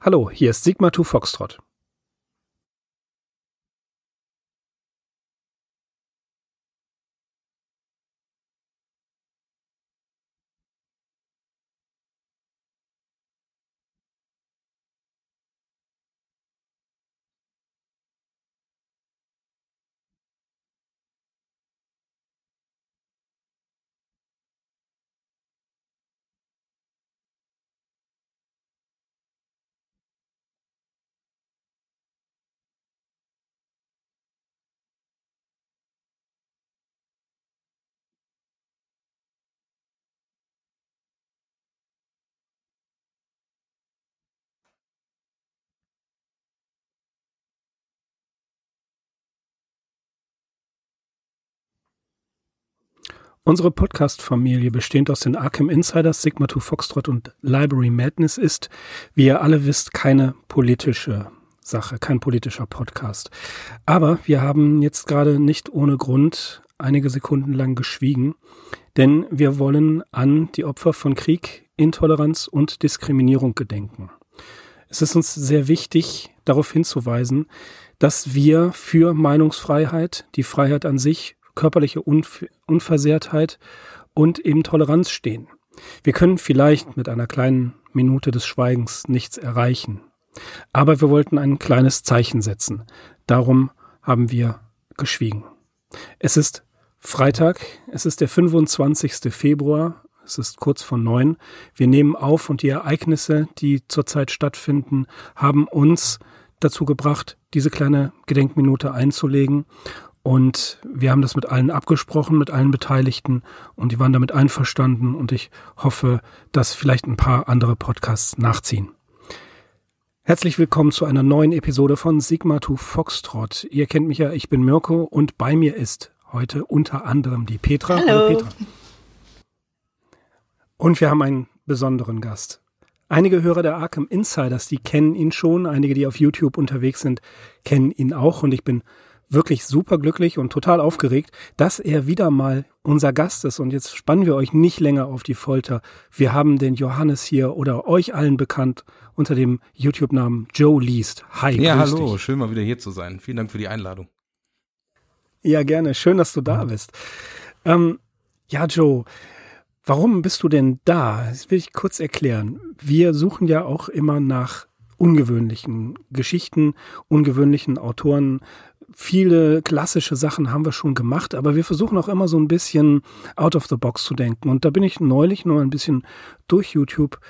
Hallo, hier ist Sigma 2 Foxtrot. Unsere Podcast-Familie, bestehend aus den Arkham Insiders, Sigma 2 Foxtrot und Library Madness, ist, wie ihr alle wisst, keine politische Sache, kein politischer Podcast. Aber wir haben jetzt gerade nicht ohne Grund einige Sekunden lang geschwiegen, denn wir wollen an die Opfer von Krieg, Intoleranz und Diskriminierung gedenken. Es ist uns sehr wichtig, darauf hinzuweisen, dass wir für Meinungsfreiheit, die Freiheit an sich körperliche Unf Unversehrtheit und eben Toleranz stehen. Wir können vielleicht mit einer kleinen Minute des Schweigens nichts erreichen. Aber wir wollten ein kleines Zeichen setzen. Darum haben wir geschwiegen. Es ist Freitag, es ist der 25. Februar, es ist kurz vor neun. Wir nehmen auf und die Ereignisse, die zurzeit stattfinden, haben uns dazu gebracht, diese kleine Gedenkminute einzulegen. Und wir haben das mit allen abgesprochen, mit allen Beteiligten und die waren damit einverstanden und ich hoffe, dass vielleicht ein paar andere Podcasts nachziehen. Herzlich willkommen zu einer neuen Episode von Sigma 2 Foxtrot. Ihr kennt mich ja, ich bin Mirko und bei mir ist heute unter anderem die Petra. Hallo. Hallo Petra. Und wir haben einen besonderen Gast. Einige Hörer der Arkham Insiders, die kennen ihn schon, einige, die auf YouTube unterwegs sind, kennen ihn auch und ich bin wirklich super glücklich und total aufgeregt, dass er wieder mal unser Gast ist. Und jetzt spannen wir euch nicht länger auf die Folter. Wir haben den Johannes hier oder euch allen bekannt unter dem YouTube-Namen Joe Least. Hi. Ja, hallo, dich. schön mal wieder hier zu sein. Vielen Dank für die Einladung. Ja, gerne. Schön, dass du da bist. Ähm, ja, Joe, warum bist du denn da? Das will ich kurz erklären. Wir suchen ja auch immer nach ungewöhnlichen Geschichten, ungewöhnlichen Autoren, viele klassische Sachen haben wir schon gemacht, aber wir versuchen auch immer so ein bisschen out of the box zu denken. Und da bin ich neulich nur ein bisschen durch YouTube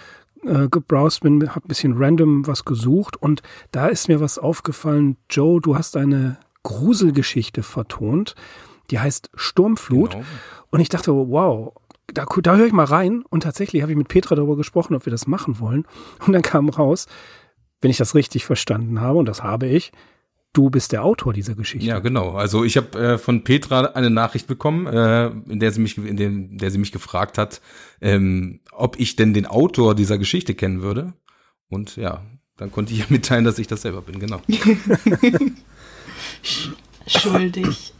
äh, gebrowst, bin, habe ein bisschen random was gesucht und da ist mir was aufgefallen. Joe, du hast eine Gruselgeschichte vertont, die heißt Sturmflut. Genau. Und ich dachte, wow, da, da höre ich mal rein. Und tatsächlich habe ich mit Petra darüber gesprochen, ob wir das machen wollen. Und dann kam raus, wenn ich das richtig verstanden habe, und das habe ich, du bist der Autor dieser Geschichte. Ja, genau. Also ich habe äh, von Petra eine Nachricht bekommen, äh, in der sie mich, in dem, der sie mich gefragt hat, ähm, ob ich denn den Autor dieser Geschichte kennen würde. Und ja, dann konnte ich ihr mitteilen, dass ich das selber bin. Genau. Schuldig.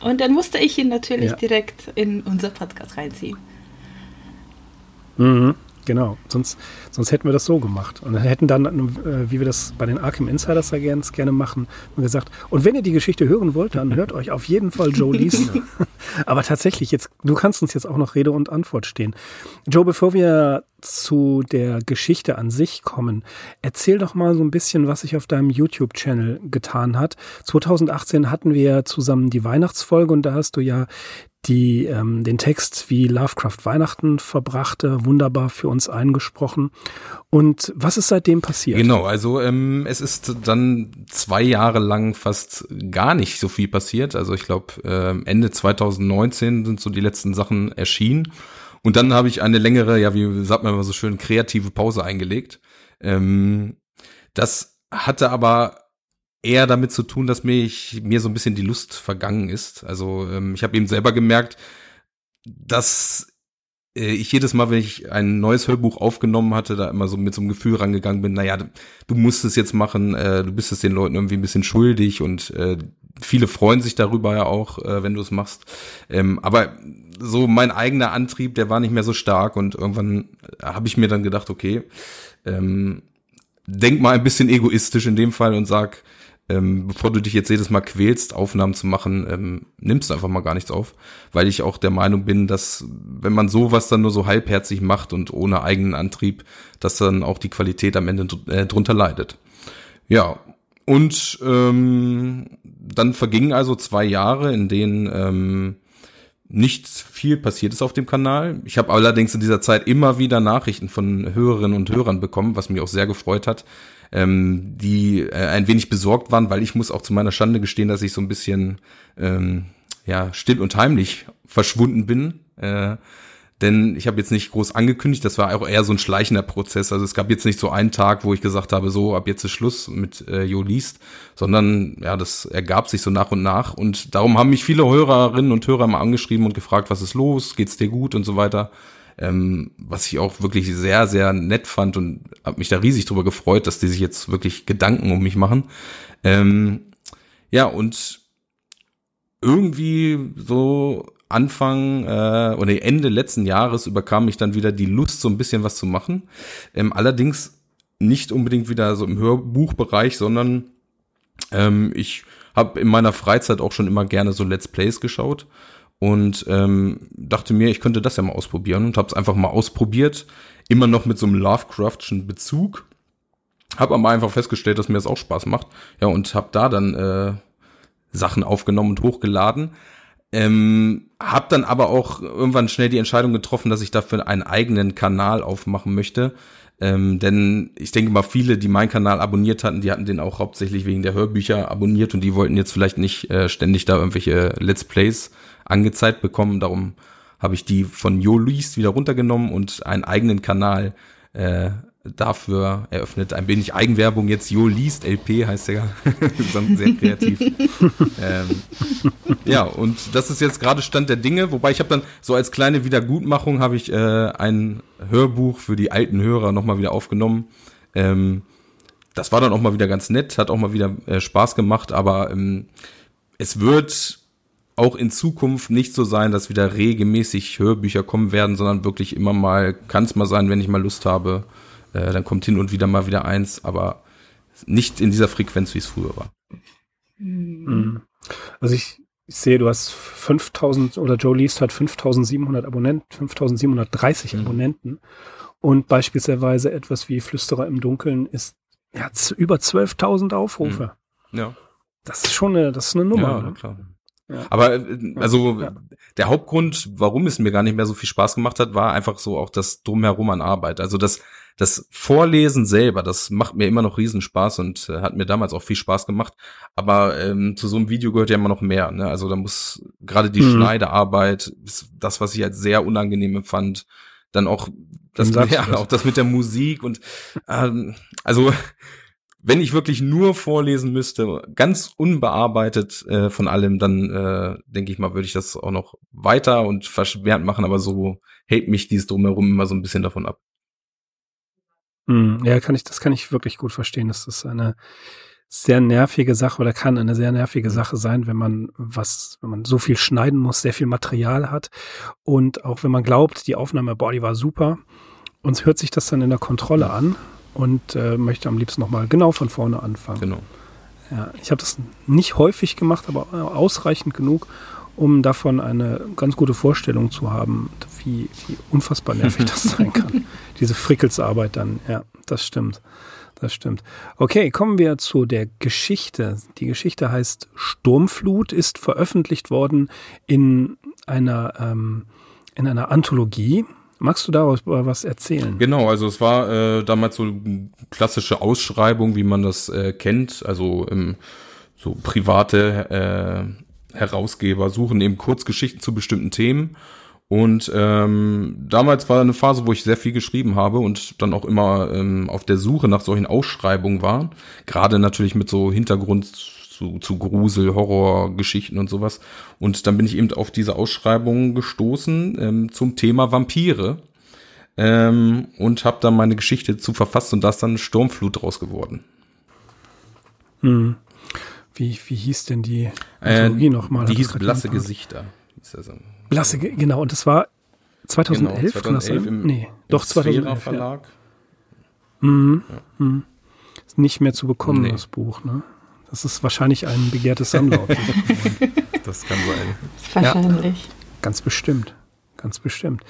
Und dann musste ich ihn natürlich ja. direkt in unser Podcast reinziehen. Mhm. Genau, sonst, sonst hätten wir das so gemacht. Und dann hätten dann, äh, wie wir das bei den Arkham Insiders ja ganz gerne machen, gesagt, und wenn ihr die Geschichte hören wollt, dann hört euch auf jeden Fall Joe Liesner. Aber tatsächlich, jetzt, du kannst uns jetzt auch noch Rede und Antwort stehen. Joe, bevor wir zu der Geschichte an sich kommen, erzähl doch mal so ein bisschen, was sich auf deinem YouTube-Channel getan hat. 2018 hatten wir zusammen die Weihnachtsfolge und da hast du ja die ähm, den Text wie Lovecraft Weihnachten verbrachte, wunderbar für uns eingesprochen. Und was ist seitdem passiert? Genau, also ähm, es ist dann zwei Jahre lang fast gar nicht so viel passiert. Also ich glaube äh, Ende 2019 sind so die letzten Sachen erschienen. Und dann habe ich eine längere, ja wie sagt man immer so schön, kreative Pause eingelegt. Ähm, das hatte aber eher damit zu tun, dass mich, mir so ein bisschen die Lust vergangen ist. Also ähm, ich habe eben selber gemerkt, dass äh, ich jedes Mal, wenn ich ein neues Hörbuch aufgenommen hatte, da immer so mit so einem Gefühl rangegangen bin, naja, du musst es jetzt machen, äh, du bist es den Leuten irgendwie ein bisschen schuldig und äh, viele freuen sich darüber ja auch, äh, wenn du es machst. Ähm, aber so mein eigener Antrieb, der war nicht mehr so stark und irgendwann habe ich mir dann gedacht, okay, ähm, denk mal ein bisschen egoistisch in dem Fall und sag, ähm, bevor du dich jetzt jedes Mal quälst, Aufnahmen zu machen, ähm, nimmst du einfach mal gar nichts auf, weil ich auch der Meinung bin, dass wenn man sowas dann nur so halbherzig macht und ohne eigenen Antrieb, dass dann auch die Qualität am Ende äh, drunter leidet. Ja, und ähm, dann vergingen also zwei Jahre, in denen ähm, nicht viel passiert ist auf dem Kanal. Ich habe allerdings in dieser Zeit immer wieder Nachrichten von Hörerinnen und Hörern bekommen, was mich auch sehr gefreut hat, ähm, die äh, ein wenig besorgt waren, weil ich muss auch zu meiner Schande gestehen, dass ich so ein bisschen ähm, ja still und heimlich verschwunden bin. Äh, denn ich habe jetzt nicht groß angekündigt, das war auch eher so ein schleichender Prozess. Also es gab jetzt nicht so einen Tag, wo ich gesagt habe, so ab jetzt ist Schluss mit äh, Jo liest, sondern ja, das ergab sich so nach und nach. Und darum haben mich viele Hörerinnen und Hörer mal angeschrieben und gefragt, was ist los, geht's dir gut und so weiter. Ähm, was ich auch wirklich sehr, sehr nett fand und habe mich da riesig drüber gefreut, dass die sich jetzt wirklich Gedanken um mich machen. Ähm, ja, und irgendwie so Anfang äh, oder Ende letzten Jahres überkam mich dann wieder die Lust, so ein bisschen was zu machen. Ähm, allerdings nicht unbedingt wieder so im Hörbuchbereich, sondern ähm, ich habe in meiner Freizeit auch schon immer gerne so Let's Plays geschaut und ähm, dachte mir, ich könnte das ja mal ausprobieren und habe es einfach mal ausprobiert, immer noch mit so einem Lovecraftschen Bezug. Habe aber einfach festgestellt, dass mir das auch Spaß macht. Ja, und habe da dann äh, Sachen aufgenommen und hochgeladen. Ähm, hab dann aber auch irgendwann schnell die Entscheidung getroffen, dass ich dafür einen eigenen Kanal aufmachen möchte. Ähm, denn ich denke mal, viele, die meinen Kanal abonniert hatten, die hatten den auch hauptsächlich wegen der Hörbücher abonniert und die wollten jetzt vielleicht nicht äh, ständig da irgendwelche Let's Plays angezeigt bekommen. Darum habe ich die von Jolis wieder runtergenommen und einen eigenen Kanal äh, dafür eröffnet. Ein wenig Eigenwerbung jetzt. Jo liest LP heißt der. sehr kreativ. ähm, ja, und das ist jetzt gerade Stand der Dinge. Wobei ich habe dann so als kleine Wiedergutmachung habe ich äh, ein Hörbuch für die alten Hörer nochmal wieder aufgenommen. Ähm, das war dann auch mal wieder ganz nett, hat auch mal wieder äh, Spaß gemacht, aber ähm, es wird auch in Zukunft nicht so sein, dass wieder regelmäßig Hörbücher kommen werden, sondern wirklich immer mal, kann es mal sein, wenn ich mal Lust habe, äh, dann kommt hin und wieder mal wieder eins, aber nicht in dieser Frequenz, wie es früher war. Mhm. Also ich, ich sehe, du hast 5000 oder Joe Least hat 5700 Abonnenten, 5730 mhm. Abonnenten und beispielsweise etwas wie Flüsterer im Dunkeln ist ja über 12.000 Aufrufe. Mhm. Ja. Das ist schon eine, das ist eine Nummer. Ja, ne? klar. Ja. Aber äh, also ja. der Hauptgrund, warum es mir gar nicht mehr so viel Spaß gemacht hat, war einfach so auch das drumherum an Arbeit. Also das das Vorlesen selber, das macht mir immer noch Riesenspaß und äh, hat mir damals auch viel Spaß gemacht. Aber ähm, zu so einem Video gehört ja immer noch mehr. Ne? Also da muss gerade die mhm. Schneidearbeit, das, was ich als sehr unangenehm empfand, dann auch das, ja, auch das mit der Musik und ähm, also wenn ich wirklich nur vorlesen müsste, ganz unbearbeitet äh, von allem, dann äh, denke ich mal, würde ich das auch noch weiter und verschwert machen, aber so hält mich dies drumherum immer so ein bisschen davon ab. Hm, ja, kann ich, das kann ich wirklich gut verstehen. Das ist eine sehr nervige Sache oder kann eine sehr nervige mhm. Sache sein, wenn man was, wenn man so viel schneiden muss, sehr viel Material hat und auch wenn man glaubt, die Aufnahme, boah, die war super, uns hört sich das dann in der Kontrolle an und äh, möchte am liebsten nochmal genau von vorne anfangen. Genau. Ja, ich habe das nicht häufig gemacht, aber ausreichend genug, um davon eine ganz gute Vorstellung zu haben, wie, wie unfassbar nervig das sein kann. Diese Frickelsarbeit dann, ja, das stimmt. Das stimmt. Okay, kommen wir zu der Geschichte. Die Geschichte heißt Sturmflut, ist veröffentlicht worden in einer, ähm, in einer Anthologie. Magst du daraus was erzählen? Genau, also es war äh, damals so eine klassische Ausschreibung, wie man das äh, kennt. Also im, so private äh, Herausgeber suchen eben Kurzgeschichten zu bestimmten Themen und ähm, damals war eine Phase, wo ich sehr viel geschrieben habe und dann auch immer ähm, auf der Suche nach solchen Ausschreibungen war. Gerade natürlich mit so Hintergrund zu, zu Grusel, Horrorgeschichten und sowas. Und dann bin ich eben auf diese Ausschreibung gestoßen ähm, zum Thema Vampire. Ähm, und habe dann meine Geschichte zu verfasst und da ist dann Sturmflut draus geworden. Hm. Wie, wie hieß denn die Anthologie äh, nochmal? Die hieß Blasse Gesichter. Blasse, genau. Und das war 2011, genau, 2011 kann das sein? Im, nee, doch 2011. Verlag. Ja. Mhm. Ja. Mhm. Ist nicht mehr zu bekommen, nee. das Buch, ne? Das ist wahrscheinlich ein begehrtes Sammlerobjekt. das kann sein. Wahrscheinlich. Ja, ganz bestimmt ganz bestimmt.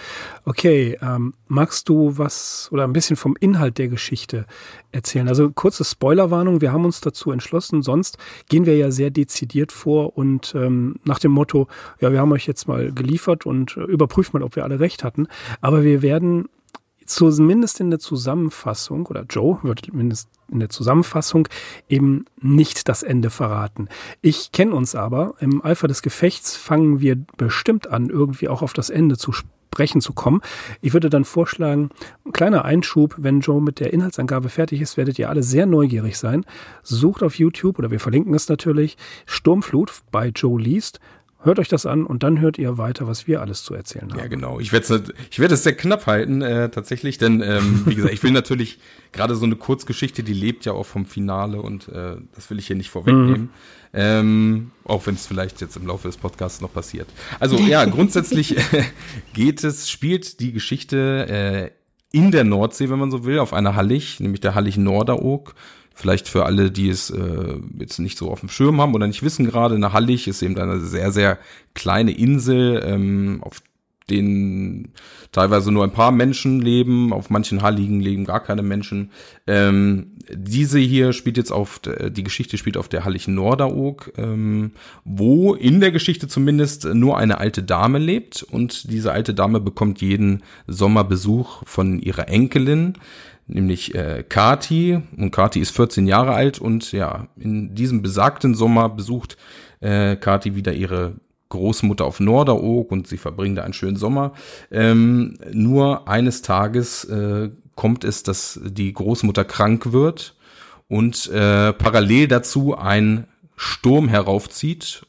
Okay, ähm, magst du was oder ein bisschen vom Inhalt der Geschichte erzählen? Also kurze Spoilerwarnung, wir haben uns dazu entschlossen, sonst gehen wir ja sehr dezidiert vor und ähm, nach dem Motto, ja, wir haben euch jetzt mal geliefert und äh, überprüft mal, ob wir alle recht hatten. Aber wir werden zumindest in der Zusammenfassung, oder Joe wird zumindest in der Zusammenfassung eben nicht das Ende verraten. Ich kenne uns aber, im Eifer des Gefechts fangen wir bestimmt an, irgendwie auch auf das Ende zu sprechen zu kommen. Ich würde dann vorschlagen, kleiner Einschub, wenn Joe mit der Inhaltsangabe fertig ist, werdet ihr alle sehr neugierig sein. Sucht auf YouTube, oder wir verlinken es natürlich, Sturmflut bei Joe liest Hört euch das an und dann hört ihr weiter, was wir alles zu erzählen haben. Ja, genau. Ich werde es ich werd sehr knapp halten, äh, tatsächlich, denn ähm, wie gesagt, ich will natürlich gerade so eine Kurzgeschichte, die lebt ja auch vom Finale und äh, das will ich hier nicht vorwegnehmen. Mhm. Ähm, auch wenn es vielleicht jetzt im Laufe des Podcasts noch passiert. Also ja, grundsätzlich geht es, spielt die Geschichte äh, in der Nordsee, wenn man so will, auf einer Hallig, nämlich der Hallig Norderog. Vielleicht für alle, die es äh, jetzt nicht so auf dem Schirm haben oder nicht wissen gerade, eine Hallig ist eben eine sehr, sehr kleine Insel, ähm, auf denen teilweise nur ein paar Menschen leben, auf manchen Halligen leben gar keine Menschen. Ähm, diese hier spielt jetzt auf, die Geschichte spielt auf der Hallig Norderog, ähm, wo in der Geschichte zumindest nur eine alte Dame lebt. Und diese alte Dame bekommt jeden Sommer Besuch von ihrer Enkelin nämlich äh, Kati. Und Kati ist 14 Jahre alt und ja, in diesem besagten Sommer besucht äh, Kati wieder ihre Großmutter auf Norderoog und sie verbringen da einen schönen Sommer. Ähm, nur eines Tages äh, kommt es, dass die Großmutter krank wird und äh, parallel dazu ein Sturm heraufzieht,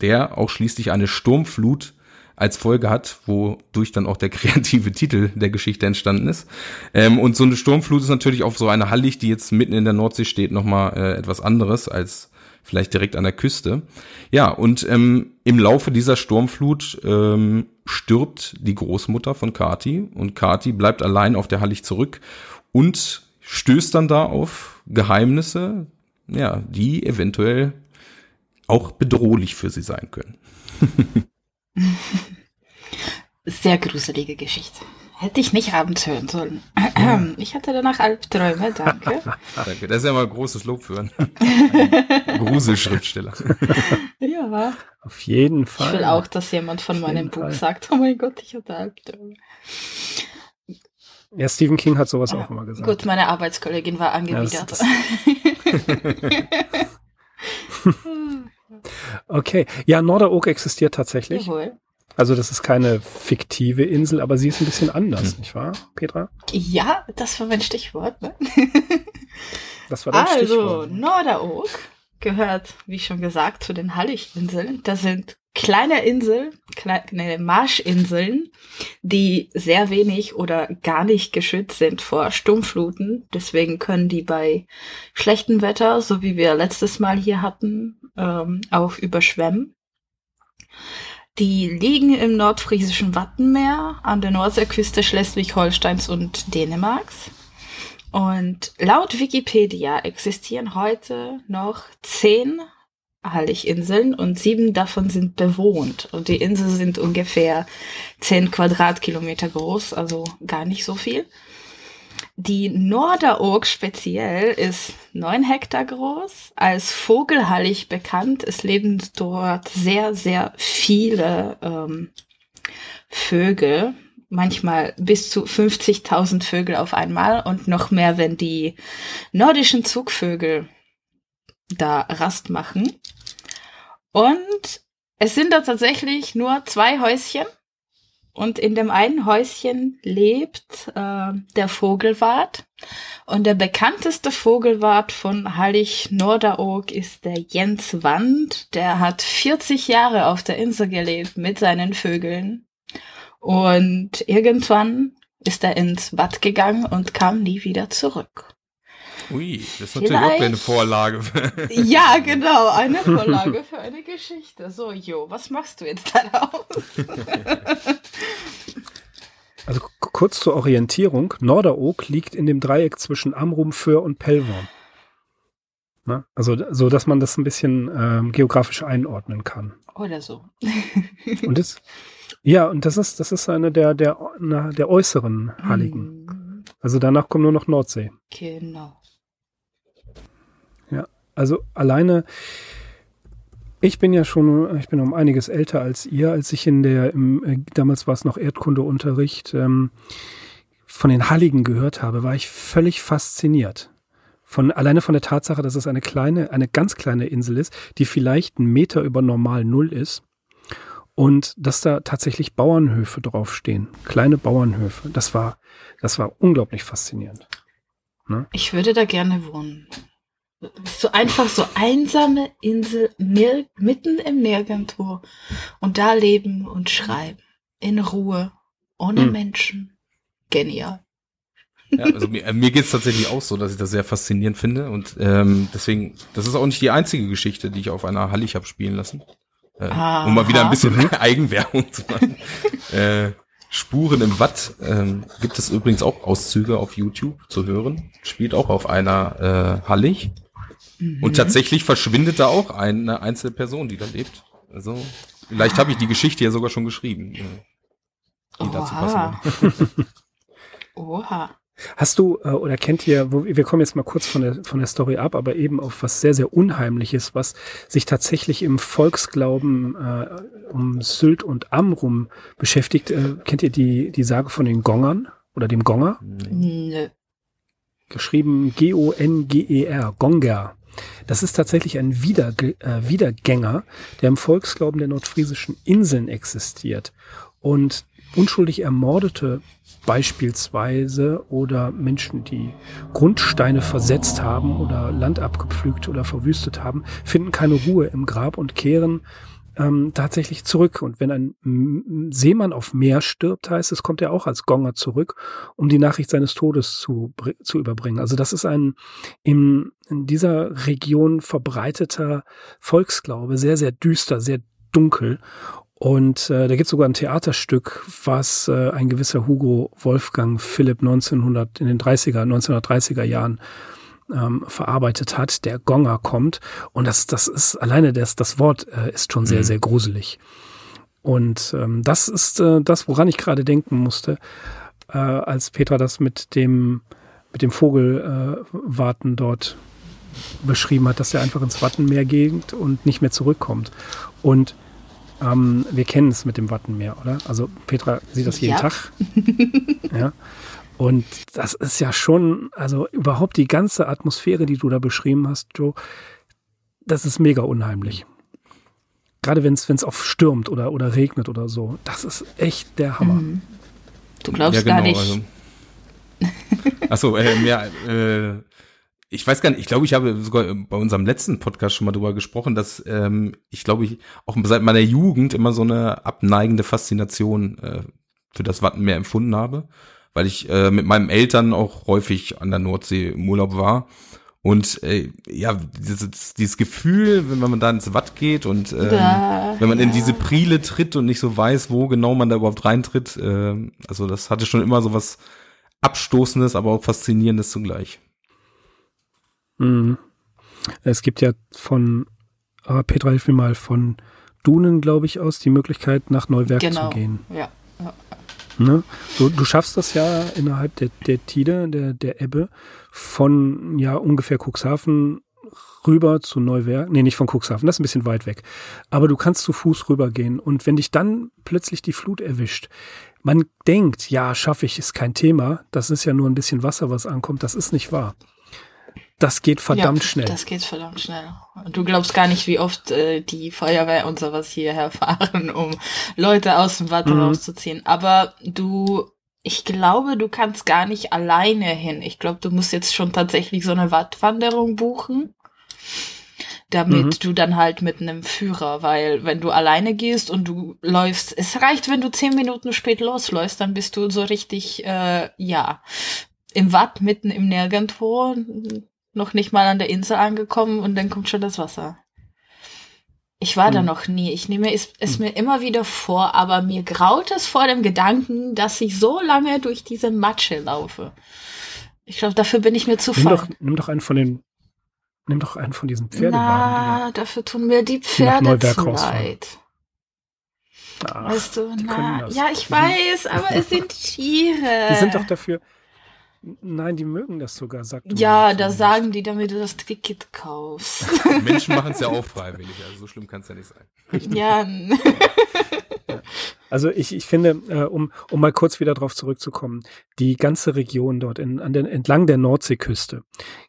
der auch schließlich eine Sturmflut als Folge hat, wodurch dann auch der kreative Titel der Geschichte entstanden ist. Ähm, und so eine Sturmflut ist natürlich auf so eine Hallig, die jetzt mitten in der Nordsee steht, nochmal äh, etwas anderes als vielleicht direkt an der Küste. Ja, und ähm, im Laufe dieser Sturmflut ähm, stirbt die Großmutter von Kati und Kati bleibt allein auf der Hallig zurück und stößt dann da auf Geheimnisse, ja, die eventuell auch bedrohlich für sie sein können. Sehr gruselige Geschichte. Hätte ich nicht abends hören sollen. Ich hatte danach Albträume, danke. danke, das ist ja mal großes Lob für einen Gruselschriftsteller. ja. Auf jeden Fall. Ich will auch, dass jemand von meinem Buch Fall. sagt, oh mein Gott, ich hatte Albträume. Ja, Stephen King hat sowas ja. auch immer gesagt. Gut, meine Arbeitskollegin war angewidert. Ja, Okay, ja, Norderoog existiert tatsächlich. Jawohl. Also das ist keine fiktive Insel, aber sie ist ein bisschen anders, hm. nicht wahr, Petra? Ja, das war mein Stichwort. Ne? Das war dein also, Stichwort. Also, Norderoog gehört, wie schon gesagt, zu den Hallig-Inseln. Das sind kleine Inseln, kleine Marschinseln, die sehr wenig oder gar nicht geschützt sind vor Sturmfluten. Deswegen können die bei schlechtem Wetter, so wie wir letztes Mal hier hatten, ähm, auch überschwemmen. Die liegen im nordfriesischen Wattenmeer an der Nordseeküste Schleswig-Holsteins und Dänemarks. Und laut Wikipedia existieren heute noch zehn Hallig-Inseln und sieben davon sind bewohnt. Und die Inseln sind ungefähr zehn Quadratkilometer groß, also gar nicht so viel. Die Norderog speziell ist neun Hektar groß, als Vogelhallig bekannt. Es leben dort sehr, sehr viele ähm, Vögel, manchmal bis zu 50.000 Vögel auf einmal und noch mehr, wenn die nordischen Zugvögel da Rast machen. Und es sind da tatsächlich nur zwei Häuschen und in dem einen Häuschen lebt äh, der Vogelwart. Und der bekannteste Vogelwart von Hallig Norderog ist der Jens Wand. Der hat 40 Jahre auf der Insel gelebt mit seinen Vögeln. Und irgendwann ist er ins Bad gegangen und kam nie wieder zurück. Ui, das ist natürlich auch eine Vorlage. Ja, genau, eine Vorlage für eine Geschichte. So, Jo, was machst du jetzt daraus? Also kurz zur Orientierung. Norderoog liegt in dem Dreieck zwischen Amrum, Föhr und Pellworm. Na, also so, dass man das ein bisschen ähm, geografisch einordnen kann. Oder so. Und das, ja, und das ist, das ist eine der, der, na, der äußeren Halligen. Hm, Also danach kommt nur noch Nordsee. Genau. Also alleine, ich bin ja schon, ich bin um einiges älter als ihr, als ich in der, im, äh, damals war es noch Erdkundeunterricht, ähm, von den Halligen gehört habe, war ich völlig fasziniert. Von, alleine von der Tatsache, dass es eine kleine, eine ganz kleine Insel ist, die vielleicht einen Meter über normal Null ist. Und dass da tatsächlich Bauernhöfe draufstehen. Kleine Bauernhöfe. Das war, das war unglaublich faszinierend. Ich würde da gerne wohnen. So einfach so einsame Insel mitten im Nirgendwo und da leben und schreiben. In Ruhe, ohne Hm. Menschen. Genial. Ja, also mir, äh, mir geht's tatsächlich auch so, dass ich das sehr faszinierend finde. Und ähm, deswegen, das ist auch nicht die einzige Geschichte, die ich auf einer Hallig habe spielen lassen. Äh, um mal wieder ein bisschen Eigenwerbung zu machen. äh, Spuren im Watt ähm, gibt es übrigens auch Auszüge auf YouTube zu hören. Spielt auch auf einer äh, Hallig. Mhm. Und tatsächlich verschwindet da auch eine einzelne Person, die da lebt. Also, vielleicht habe ich die Geschichte ja sogar schon geschrieben. äh, Die dazu Oha. passen. Oha. Hast du äh, oder kennt ihr, wo, wir kommen jetzt mal kurz von der, von der Story ab, aber eben auf was sehr, sehr Unheimliches, was sich tatsächlich im Volksglauben äh, um Sylt und Amrum beschäftigt. Äh, kennt ihr die, die Sage von den Gongern oder dem Gonger? Nö. Geschrieben G-O-N-G-E-R, Gonger. Das ist tatsächlich ein Wiederge äh, Wiedergänger, der im Volksglauben der nordfriesischen Inseln existiert. Und unschuldig Ermordete beispielsweise oder Menschen, die Grundsteine versetzt haben oder Land abgepflügt oder verwüstet haben, finden keine Ruhe im Grab und kehren ähm, tatsächlich zurück. Und wenn ein Seemann auf Meer stirbt, heißt es, kommt er auch als Gonger zurück, um die Nachricht seines Todes zu, zu überbringen. Also das ist ein in, in dieser Region verbreiteter Volksglaube, sehr, sehr düster, sehr dunkel. Und äh, da gibt es sogar ein Theaterstück, was äh, ein gewisser Hugo Wolfgang Philipp 1900 in den 30er, 1930er Jahren ähm, verarbeitet hat, der Gonger kommt. Und das, das ist alleine das, das Wort äh, ist schon sehr, Mhm. sehr gruselig. Und ähm, das ist äh, das, woran ich gerade denken musste, äh, als Petra das mit dem mit dem Vogelwarten äh, Warten dort beschrieben hat, dass er einfach ins Wattenmeer geht und nicht mehr zurückkommt. Und ähm, wir kennen es mit dem Wattenmeer, oder? Also Petra sieht das jeden Ja. Tag. ja. Und das ist ja schon, also überhaupt die ganze Atmosphäre, die du da beschrieben hast, Joe, das ist mega unheimlich. Gerade wenn es auch stürmt oder, oder regnet oder so. Das ist echt der Hammer. Mhm. Du glaubst gar nicht. Also. Achso, äh, mehr, äh, ich weiß gar nicht, ich glaube, ich habe sogar bei unserem letzten Podcast schon mal drüber gesprochen, dass ähm, ich glaube, ich auch seit meiner Jugend immer so eine abneigende Faszination äh, für das Wattenmeer empfunden habe, weil ich äh, mit meinen Eltern auch häufig an der Nordsee im Urlaub war. Und äh, ja, dieses, dieses Gefühl, wenn man da ins Watt geht und ähm, Da, wenn man in ja. diese Prile tritt und nicht so weiß, wo genau man da überhaupt reintritt, äh, also das hatte schon immer so was Abstoßendes, aber auch Faszinierendes zugleich. Mhm. Es gibt ja von, äh, Petra, hilf mir mal, von Dunen, glaube ich, aus die Möglichkeit, nach Neuwerk Genau. zu gehen. Ja. Ne? Du, du schaffst das ja innerhalb der, der Tide, der, der Ebbe, von ja ungefähr Cuxhaven rüber zu Neuwerk. Nee, nicht von Cuxhaven, das ist ein bisschen weit weg. Aber du kannst zu Fuß rübergehen. Und wenn dich dann plötzlich die Flut erwischt, man denkt, ja, schaffe ich, ist kein Thema. Das ist ja nur ein bisschen Wasser, was ankommt. Das ist nicht wahr. Das geht verdammt ja, schnell. Das geht verdammt schnell. Du glaubst gar nicht, wie oft äh, die Feuerwehr und sowas hierher fahren, um Leute aus dem Watt Mhm. rauszuziehen. Aber du, ich glaube, du kannst gar nicht alleine hin. Ich glaube, du musst jetzt schon tatsächlich so eine Wattwanderung buchen, damit Mhm. du dann halt mit einem Führer, weil wenn du alleine gehst und du läufst, es reicht, wenn du zehn Minuten spät losläufst, dann bist du so richtig, äh, ja, im Watt mitten im Nirgendwo noch nicht mal an der Insel angekommen und dann kommt schon das Wasser. Ich war hm. da noch nie. Ich nehme es, es hm. mir immer wieder vor, aber mir graut es vor dem Gedanken, dass ich so lange durch diese Matsche laufe. Ich glaube, dafür bin ich mir zu nimm doch, nimm doch einen von den, nimm doch einen von diesen Pferdewagen. Na, dafür tun mir die Pferde zu leid. Ach, weißt du, na, ja, ich weiß, aber es sind Tiere. Die sind doch dafür, Nein, die mögen das sogar, sagt. Ja, da sagen die, damit du das Ticket kaufst. Menschen machen es ja auch freiwillig, also so schlimm kann es ja nicht sein. Ja. Also ich, ich finde, äh, um, um mal kurz wieder drauf zurückzukommen, die ganze Region dort in, an den, entlang der Nordseeküste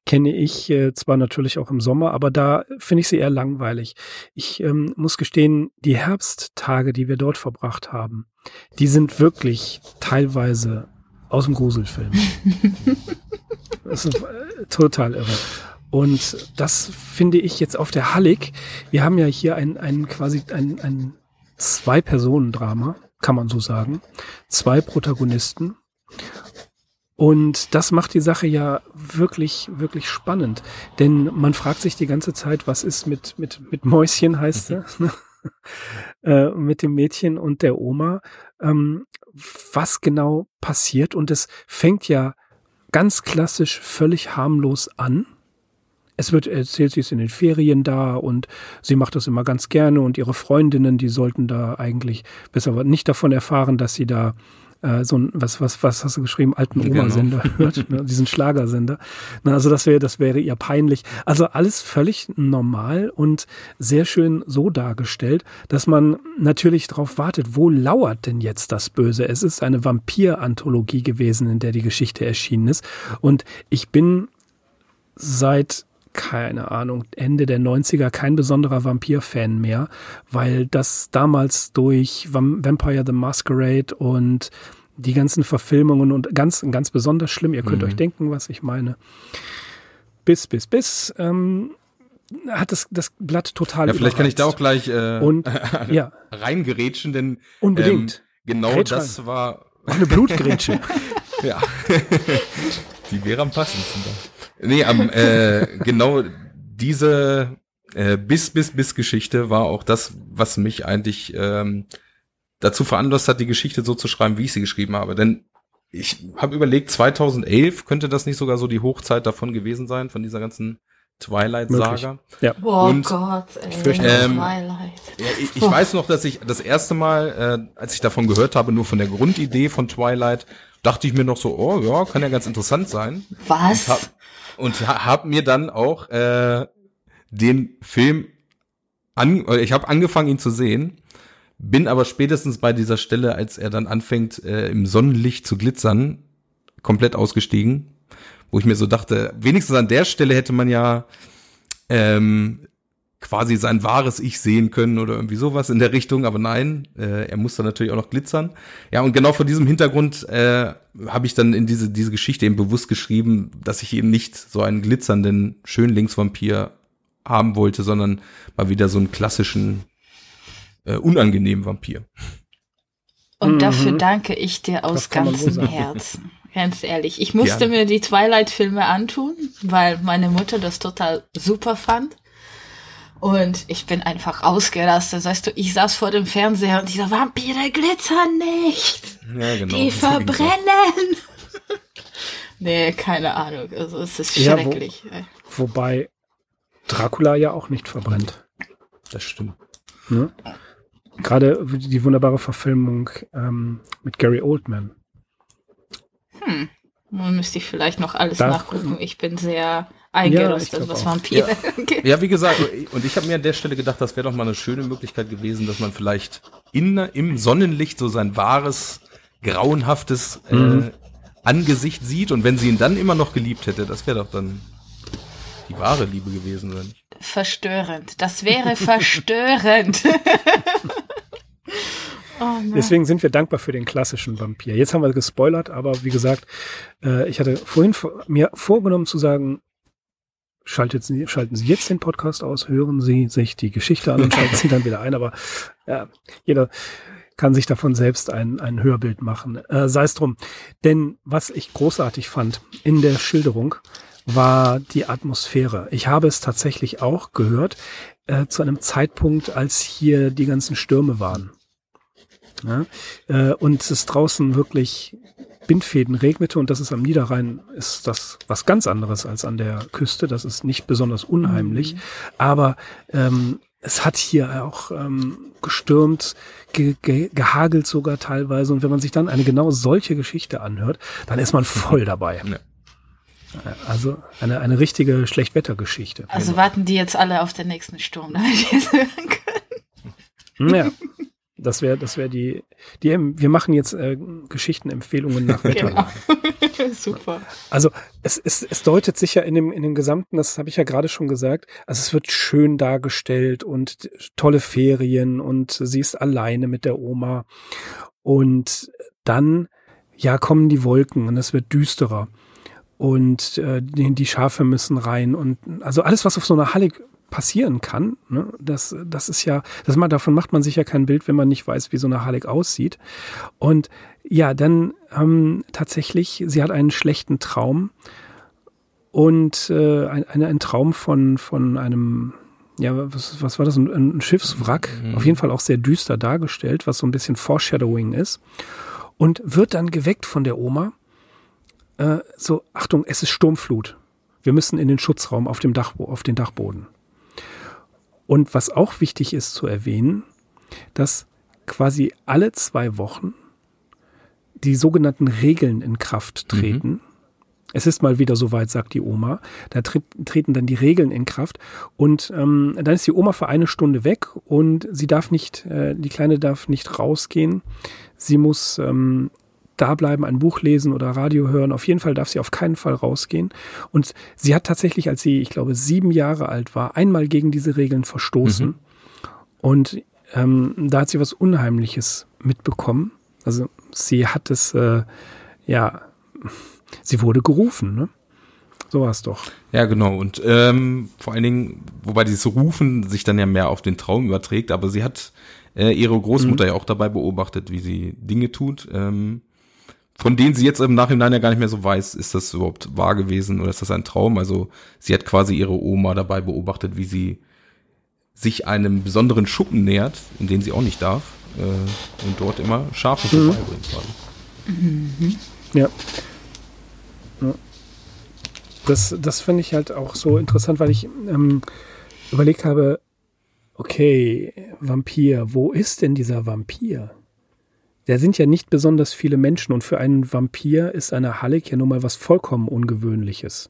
kenne ich äh, zwar natürlich auch im Sommer, aber da finde ich sie eher langweilig. Ich ähm, muss gestehen, die Herbsttage, die wir dort verbracht haben, die sind wirklich teilweise aus dem Gruselfilm. das ist äh, total irre. Und das finde ich jetzt auf der Hallig. Wir haben ja hier ein, ein quasi ein, ein Zwei-Personen-Drama, kann man so sagen. Zwei Protagonisten. Und das macht die Sache ja wirklich, wirklich spannend. Denn man fragt sich die ganze Zeit, was ist mit, mit, mit Mäuschen heißt mhm. er, äh, mit dem Mädchen und der Oma ähm, was genau passiert. Und es fängt ja ganz klassisch völlig harmlos an. Es wird erzählt, sie ist in den Ferien da und sie macht das immer ganz gerne und ihre Freundinnen, die sollten da eigentlich besser nicht davon erfahren, dass sie da äh, so ein, was, was, was hast du geschrieben, alten Oma-Sender genau. hört, ne, diesen Schlagersender. Na, also das wäre, das wäre ihr peinlich. Also alles völlig normal und sehr schön so dargestellt, dass man natürlich darauf wartet, wo lauert denn jetzt das Böse? Es ist eine Vampir-Anthologie gewesen, in der die Geschichte erschienen ist. Und ich bin seit keine Ahnung, Ende der 90er kein besonderer Vampir-Fan mehr, weil das damals durch Vampire the Masquerade und die ganzen Verfilmungen und ganz, ganz besonders schlimm, ihr könnt mhm. euch denken, was ich meine. Bis, bis, bis, ähm, hat das, das Blatt total Ja, vielleicht kann ich da auch gleich äh, und, ja. reingerätschen, denn Unbedingt. Ähm, genau Grätsch das rein. war eine Blutgrätsche. ja. Die wäre am passendsten da. Nee, am, äh, genau diese äh, bis bis bis Geschichte war auch das, was mich eigentlich ähm, dazu veranlasst hat, die Geschichte so zu schreiben, wie ich sie geschrieben habe. Denn ich habe überlegt, 2011 könnte das nicht sogar so die Hochzeit davon gewesen sein, von dieser ganzen Twilight-Saga. Ja. Oh und, Gott, ey. Ich, fürchte, ähm, Twilight. Ja, ich, ich weiß noch, dass ich das erste Mal, äh, als ich davon gehört habe, nur von der Grundidee von Twilight, dachte ich mir noch so, oh ja, kann ja ganz interessant sein. Was? Und habe hab mir dann auch äh, den Film an, ich habe angefangen, ihn zu sehen, bin aber spätestens bei dieser Stelle, als er dann anfängt, äh, im Sonnenlicht zu glitzern, komplett ausgestiegen, wo ich mir so dachte, wenigstens an der Stelle hätte man ja ähm, quasi sein wahres Ich sehen können oder irgendwie sowas in der Richtung, aber nein, äh, er muss dann natürlich auch noch glitzern. Ja, und genau vor diesem Hintergrund äh, habe ich dann in diese, diese Geschichte eben bewusst geschrieben, dass ich eben nicht so einen glitzernden Schönlingsvampir haben wollte, sondern mal wieder so einen klassischen, äh, unangenehmen Vampir. Und mhm. dafür danke ich dir aus ganzem Herzen. Ganz ehrlich. Ich musste Gerne. mir die Twilight-Filme antun, weil meine Mutter das total super fand. Und ich bin einfach ausgerastet. Weißt du, ich saß vor dem Fernseher und dieser Vampire glitzern nicht. Ja, genau. Die verbrennen. nee, keine Ahnung. Also es ist schrecklich. Ja, wo, wobei Dracula ja auch nicht verbrennt. Das stimmt. Ne? Gerade die wunderbare Verfilmung ähm, mit Gary Oldman. Hm. Nun müsste ich vielleicht noch alles da, nachgucken. Ich bin sehr eingerostet, ja, was Vampire ja. ja, wie gesagt, und ich habe mir an der Stelle gedacht, das wäre doch mal eine schöne Möglichkeit gewesen, dass man vielleicht in, im Sonnenlicht so sein wahres, grauenhaftes äh, mhm. Angesicht sieht und wenn sie ihn dann immer noch geliebt hätte, das wäre doch dann die wahre Liebe gewesen, oder nicht? Verstörend. Das wäre verstörend. Oh Deswegen sind wir dankbar für den klassischen Vampir. Jetzt haben wir gespoilert, aber wie gesagt, äh, ich hatte vorhin mir vorgenommen zu sagen, Schaltet Sie, schalten Sie jetzt den Podcast aus, hören Sie sich die Geschichte an und schalten Sie dann wieder ein. Aber ja, jeder kann sich davon selbst ein, ein Hörbild machen. Äh, Sei es drum. Denn was ich großartig fand in der Schilderung, war die Atmosphäre. Ich habe es tatsächlich auch gehört äh, zu einem Zeitpunkt, als hier die ganzen Stürme waren. Ja? Äh, und es draußen wirklich Bindfäden regnete und das ist am Niederrhein ist das was ganz anderes als an der Küste. Das ist nicht besonders unheimlich, mhm. aber ähm, es hat hier auch ähm, gestürmt, ge ge gehagelt sogar teilweise. Und wenn man sich dann eine genau solche Geschichte anhört, dann ist man voll dabei. Ja. Also eine, eine richtige Schlechtwettergeschichte. Also warten die jetzt alle auf den nächsten Sturm, damit wir es hören können. Ja. Das wäre, das wäre die, die, wir machen jetzt äh, Geschichtenempfehlungen nach Wetterlage. Genau. Super. Also es, es, es deutet sich ja in dem, in dem Gesamten, das habe ich ja gerade schon gesagt, also es wird schön dargestellt und tolle Ferien und sie ist alleine mit der Oma. Und dann, ja, kommen die Wolken und es wird düsterer. Und äh, die, die Schafe müssen rein und also alles, was auf so einer Halle passieren kann. Ne? Das, das ist ja, das man, davon macht man sich ja kein Bild, wenn man nicht weiß, wie so eine Halleck aussieht. Und ja, dann ähm, tatsächlich, sie hat einen schlechten Traum und äh, ein, ein, ein Traum von, von einem ja, was, was war das? Ein, ein Schiffswrack, mhm. auf jeden Fall auch sehr düster dargestellt, was so ein bisschen Foreshadowing ist. Und wird dann geweckt von der Oma. Äh, so, Achtung, es ist Sturmflut. Wir müssen in den Schutzraum auf dem Dach, auf den Dachboden. Und was auch wichtig ist zu erwähnen, dass quasi alle zwei Wochen die sogenannten Regeln in Kraft mhm. treten. Mhm. Es ist mal wieder soweit, sagt die Oma. Da treten dann die Regeln in Kraft und ähm, dann ist die Oma für eine Stunde weg und sie darf nicht, äh, die Kleine darf nicht rausgehen. Sie muss ähm, da bleiben, ein Buch lesen oder Radio hören. Auf jeden Fall darf sie auf keinen Fall rausgehen. Und sie hat tatsächlich, als sie, ich glaube, sieben Jahre alt war, einmal gegen diese Regeln verstoßen. Mhm. Und ähm, da hat sie was Unheimliches mitbekommen. Also sie hat es, äh, ja, sie wurde gerufen, ne? So war es doch. Ja, genau. Und ähm, vor allen Dingen, wobei dieses Rufen sich dann ja mehr auf den Traum überträgt, aber sie hat äh, ihre Großmutter mhm. ja auch dabei beobachtet, wie sie Dinge tut. Ähm, von denen sie jetzt im Nachhinein ja gar nicht mehr so weiß, ist das überhaupt wahr gewesen oder ist das ein Traum? Also sie hat quasi ihre Oma dabei beobachtet, wie sie sich einem besonderen Schuppen nähert, in den sie auch nicht darf äh, und dort immer Schafe mhm. vorbeibringt. Mhm. Ja. ja. Das, das finde ich halt auch so interessant, weil ich ähm, überlegt habe, okay, Vampir, wo ist denn dieser Vampir? Da sind ja nicht besonders viele Menschen und für einen Vampir ist eine Halleck ja nun mal was vollkommen Ungewöhnliches.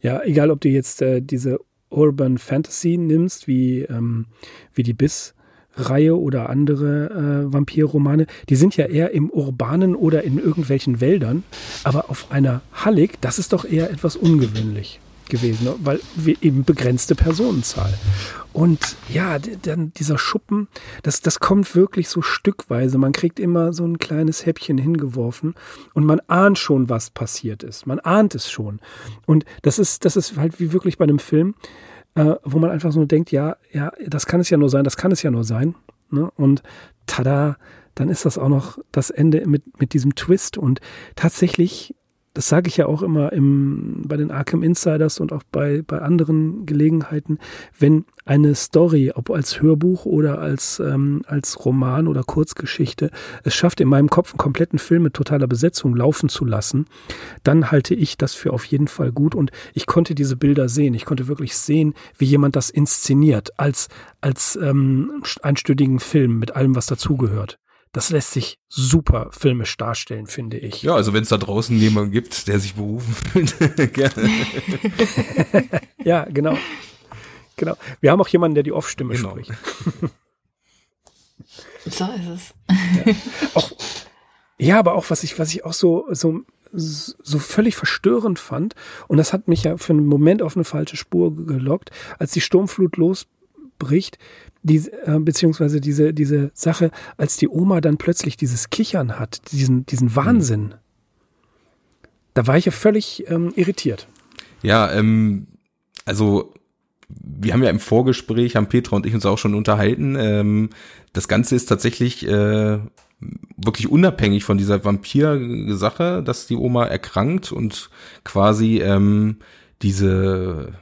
Ja, egal ob du jetzt äh, diese Urban Fantasy nimmst, wie, ähm, wie die Biss, Reihe oder andere äh, Vampirromane, die sind ja eher im urbanen oder in irgendwelchen Wäldern, aber auf einer Hallig, das ist doch eher etwas ungewöhnlich gewesen, ne? weil wir eben begrenzte Personenzahl. Und ja, dann dieser Schuppen, das, das kommt wirklich so stückweise. Man kriegt immer so ein kleines Häppchen hingeworfen und man ahnt schon, was passiert ist. Man ahnt es schon. Und das ist, das ist halt wie wirklich bei einem Film, äh, wo man einfach so denkt, ja, ja, das kann es ja nur sein, das kann es ja nur sein. Ne? Und tada, dann ist das auch noch das Ende mit, mit diesem Twist. Und tatsächlich das sage ich ja auch immer im, bei den Arkham Insiders und auch bei, bei anderen Gelegenheiten, wenn eine Story, ob als Hörbuch oder als, ähm, als Roman oder Kurzgeschichte, es schafft, in meinem Kopf einen kompletten Film mit totaler Besetzung laufen zu lassen, dann halte ich das für auf jeden Fall gut. Und ich konnte diese Bilder sehen. Ich konnte wirklich sehen, wie jemand das inszeniert als, als ähm, einstündigen Film mit allem, was dazugehört das lässt sich super filmisch darstellen, finde ich. Ja, also wenn es da draußen jemanden gibt, der sich berufen fühlt, gerne. ja, genau. Genau. Wir haben auch jemanden, der die Off-Stimme genau. spricht. so ist es. Ja. Auch, ja, aber auch was ich, was ich auch so, so, so völlig verstörend fand, und das hat mich ja für einen Moment auf eine falsche Spur gelockt, als die Sturmflut losbricht, die, äh, beziehungsweise diese, diese Sache, als die Oma dann plötzlich dieses Kichern hat, diesen, diesen Wahnsinn, mhm. da war ich ja völlig ähm, irritiert. Ja, ähm, also wir haben ja im Vorgespräch, haben Petra und ich uns auch schon unterhalten. Ähm, das Ganze ist tatsächlich, äh, wirklich unabhängig von dieser Vampir-Sache, dass die Oma erkrankt und quasi ähm, diese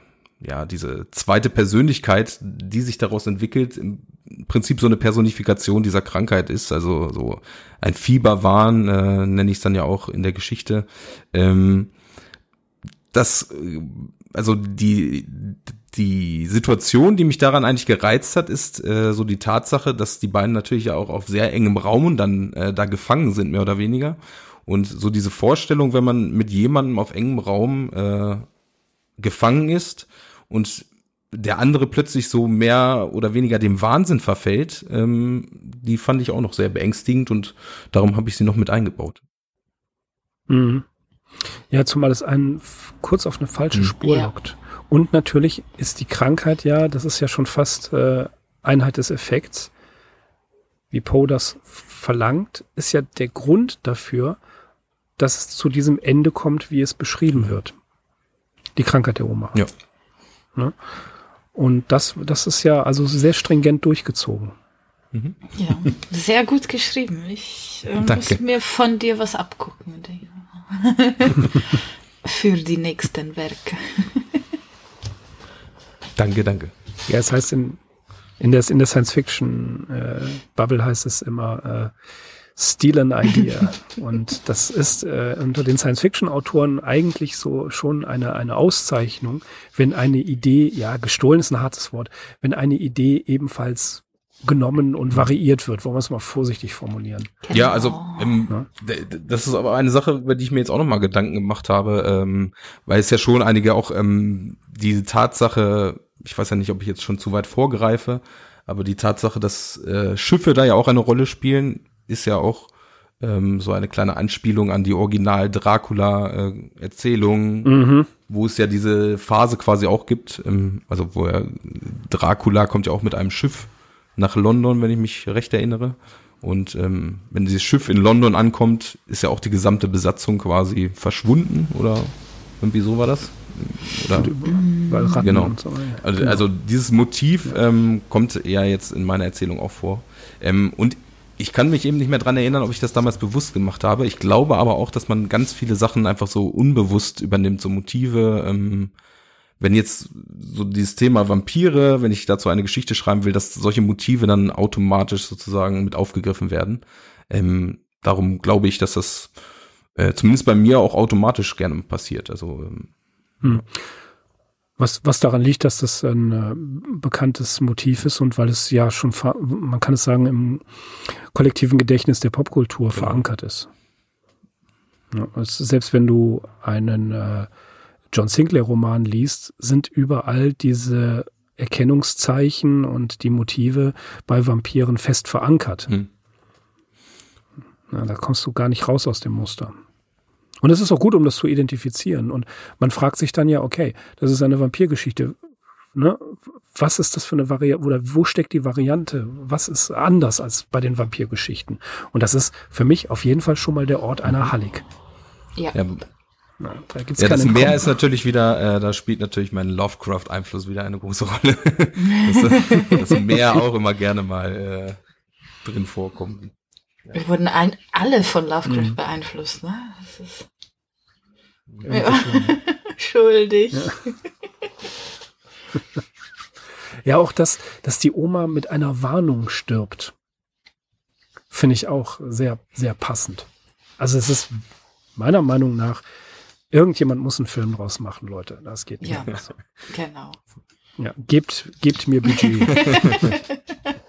ja, diese zweite Persönlichkeit, die sich daraus entwickelt, im Prinzip so eine Personifikation dieser Krankheit ist, also so ein Fieberwahn, äh, nenne ich es dann ja auch in der Geschichte. Ähm, das, also die, die Situation, die mich daran eigentlich gereizt hat, ist äh, so die Tatsache, dass die beiden natürlich ja auch auf sehr engem Raum und dann äh, da gefangen sind, mehr oder weniger. Und so diese Vorstellung, wenn man mit jemandem auf engem Raum äh, gefangen ist und der andere plötzlich so mehr oder weniger dem Wahnsinn verfällt, ähm, die fand ich auch noch sehr beängstigend und darum habe ich sie noch mit eingebaut. Mhm. Ja, zumal es einen kurz auf eine falsche mhm. Spur ja. lockt. Und natürlich ist die Krankheit ja, das ist ja schon fast äh, Einheit des Effekts, wie Poe das verlangt, ist ja der Grund dafür, dass es zu diesem Ende kommt, wie es beschrieben wird. Die Krankheit der Oma. Ja. Ne? Und das, das ist ja also sehr stringent durchgezogen. Mhm. Ja, sehr gut geschrieben. Ich äh, muss mir von dir was abgucken. Für die nächsten Werke. danke, danke. Ja, es heißt in, in der, in der Science-Fiction-Bubble äh, heißt es immer, äh, Steal an Idea. Und das ist äh, unter den Science-Fiction-Autoren eigentlich so schon eine, eine Auszeichnung, wenn eine Idee, ja, gestohlen ist ein hartes Wort, wenn eine Idee ebenfalls genommen und variiert wird, wollen wir es mal vorsichtig formulieren. Genau. Ja, also ähm, das ist aber eine Sache, über die ich mir jetzt auch noch mal Gedanken gemacht habe, ähm, weil es ja schon einige auch ähm, diese Tatsache, ich weiß ja nicht, ob ich jetzt schon zu weit vorgreife, aber die Tatsache, dass äh, Schiffe da ja auch eine Rolle spielen, ist ja auch ähm, so eine kleine Anspielung an die Original Dracula äh, Erzählung, mhm. wo es ja diese Phase quasi auch gibt, ähm, also wo er Dracula kommt ja auch mit einem Schiff nach London, wenn ich mich recht erinnere. Und ähm, wenn dieses Schiff in London ankommt, ist ja auch die gesamte Besatzung quasi verschwunden oder irgendwie so war das. Oder, Weil Ratten genau. So, ja. also, genau. also, dieses Motiv ähm, kommt ja jetzt in meiner Erzählung auch vor. Ähm, und ich kann mich eben nicht mehr dran erinnern, ob ich das damals bewusst gemacht habe. Ich glaube aber auch, dass man ganz viele Sachen einfach so unbewusst übernimmt, so Motive. Ähm, wenn jetzt so dieses Thema Vampire, wenn ich dazu eine Geschichte schreiben will, dass solche Motive dann automatisch sozusagen mit aufgegriffen werden. Ähm, darum glaube ich, dass das äh, zumindest bei mir auch automatisch gerne passiert. Also ähm, hm. Was, was daran liegt, dass das ein äh, bekanntes Motiv ist und weil es ja schon, man kann es sagen, im kollektiven Gedächtnis der Popkultur genau. verankert ist. Ja, es, selbst wenn du einen äh, John Sinclair-Roman liest, sind überall diese Erkennungszeichen und die Motive bei Vampiren fest verankert. Hm. Ja, da kommst du gar nicht raus aus dem Muster. Und es ist auch gut, um das zu identifizieren. Und man fragt sich dann ja, okay, das ist eine Vampirgeschichte. Ne? Was ist das für eine Variante oder wo steckt die Variante? Was ist anders als bei den Vampirgeschichten? Und das ist für mich auf jeden Fall schon mal der Ort einer Hallig. Ja. ja. Na, da gibt's ja, das Meer ist natürlich wieder, äh, da spielt natürlich mein Lovecraft-Einfluss wieder eine große Rolle. dass das Meer auch immer gerne mal äh, drin vorkommt. Wir wurden ein, alle von Lovecraft mhm. beeinflusst, ne? Das ist ja. Schuldig. Ja. ja, auch das, dass die Oma mit einer Warnung stirbt, finde ich auch sehr, sehr passend. Also es ist meiner Meinung nach, irgendjemand muss einen Film draus machen, Leute. Das geht nicht. Ja, so. genau. Ja, gebt, gebt mir Budget.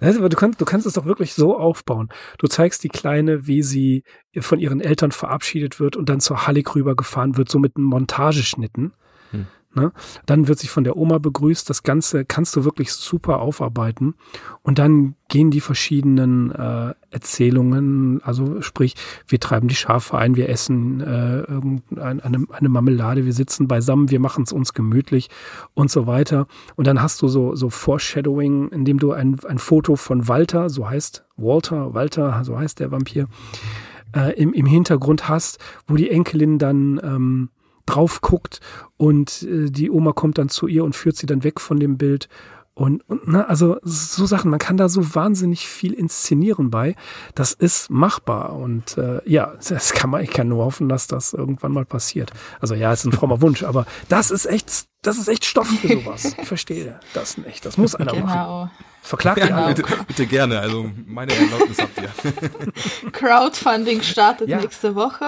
Aber du kannst, du kannst es doch wirklich so aufbauen. Du zeigst die Kleine, wie sie von ihren Eltern verabschiedet wird und dann zur Hallig rübergefahren wird, so mit einem Montageschnitten. Hm. Ne? Dann wird sich von der Oma begrüßt. Das Ganze kannst du wirklich super aufarbeiten. Und dann gehen die verschiedenen äh, Erzählungen, also sprich, wir treiben die Schafe ein, wir essen äh, eine, eine Marmelade, wir sitzen beisammen, wir machen es uns gemütlich und so weiter. Und dann hast du so, so Foreshadowing, indem du ein, ein Foto von Walter, so heißt Walter, Walter, so heißt der Vampir, äh, im, im Hintergrund hast, wo die Enkelin dann ähm, drauf guckt und äh, die Oma kommt dann zu ihr und führt sie dann weg von dem Bild Und, und na, also so Sachen, man kann da so wahnsinnig viel inszenieren bei. Das ist machbar. Und äh, ja, das kann man, ich kann nur hoffen, dass das irgendwann mal passiert. Also ja, ist ein frommer Wunsch, aber das ist echt, das ist echt Stoff für sowas. Ich verstehe das nicht. Das muss einer genau. machen. Verklagt ja, alle. Bitte, bitte, gerne, also meine Erlaubnis habt ihr. Crowdfunding startet ja. nächste Woche.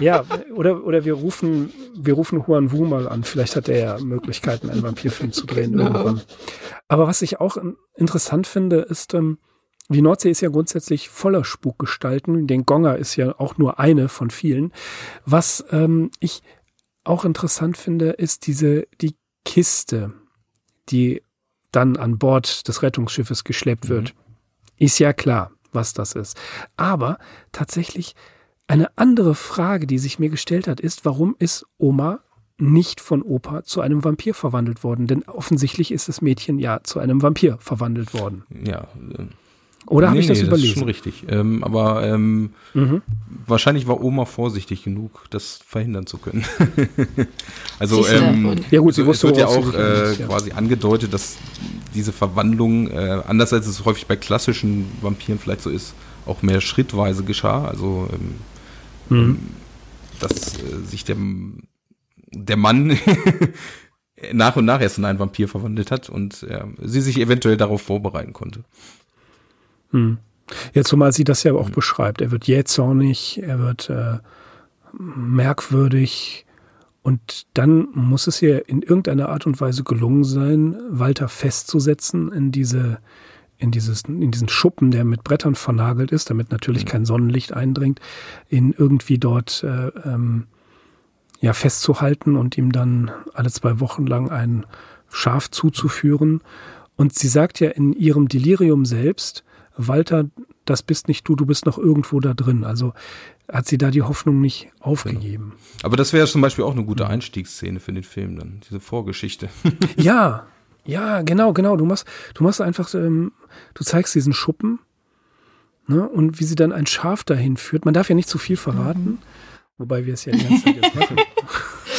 ja, oder, oder wir rufen, wir rufen Juan Wu mal an. Vielleicht hat er ja Möglichkeiten, einen Vampirfilm zu drehen genau. irgendwann. Aber was ich auch interessant finde, ist, ähm, die Nordsee ist ja grundsätzlich voller Spukgestalten. Den Gonger ist ja auch nur eine von vielen. Was ähm, ich auch interessant finde, ist diese, die Kiste, die dann an Bord des Rettungsschiffes geschleppt wird. Mhm. Ist ja klar, was das ist. Aber tatsächlich eine andere Frage, die sich mir gestellt hat, ist, warum ist Oma nicht von Opa zu einem Vampir verwandelt worden? Denn offensichtlich ist das Mädchen ja zu einem Vampir verwandelt worden. Ja, oder habe nee, ich das nee, überlesen? Das ist schon richtig. Ähm, aber ähm, mhm. wahrscheinlich war Oma vorsichtig genug, das verhindern zu können. also ähm, ja gut, sie wusste es wird ja auch äh, quasi angedeutet, dass diese Verwandlung, äh, anders als es häufig bei klassischen Vampiren vielleicht so ist, auch mehr schrittweise geschah. Also ähm, mhm. Ähm, dass äh, sich der, der Mann nach und nach erst in einen Vampir verwandelt hat und äh, sie sich eventuell darauf vorbereiten konnte. Hm. Ja, zumal sie das ja auch hm. beschreibt. Er wird jähzornig, er wird äh, merkwürdig und dann muss es ihr in irgendeiner Art und Weise gelungen sein, Walter festzusetzen in diese in, dieses, in diesen Schuppen, der mit Brettern vernagelt ist, damit natürlich hm. kein Sonnenlicht eindringt, ihn irgendwie dort äh, ähm, ja, festzuhalten und ihm dann alle zwei Wochen lang ein Schaf zuzuführen. Und sie sagt ja in ihrem Delirium selbst, Walter, das bist nicht du, du bist noch irgendwo da drin. Also hat sie da die Hoffnung nicht aufgegeben. Genau. Aber das wäre zum Beispiel auch eine gute Einstiegsszene für den Film dann, diese Vorgeschichte. ja, ja, genau, genau. Du machst, du machst einfach, ähm, du zeigst diesen Schuppen ne, und wie sie dann ein Schaf dahin führt. Man darf ja nicht zu viel verraten, mhm. wobei wir es ja die ganze Zeit jetzt machen.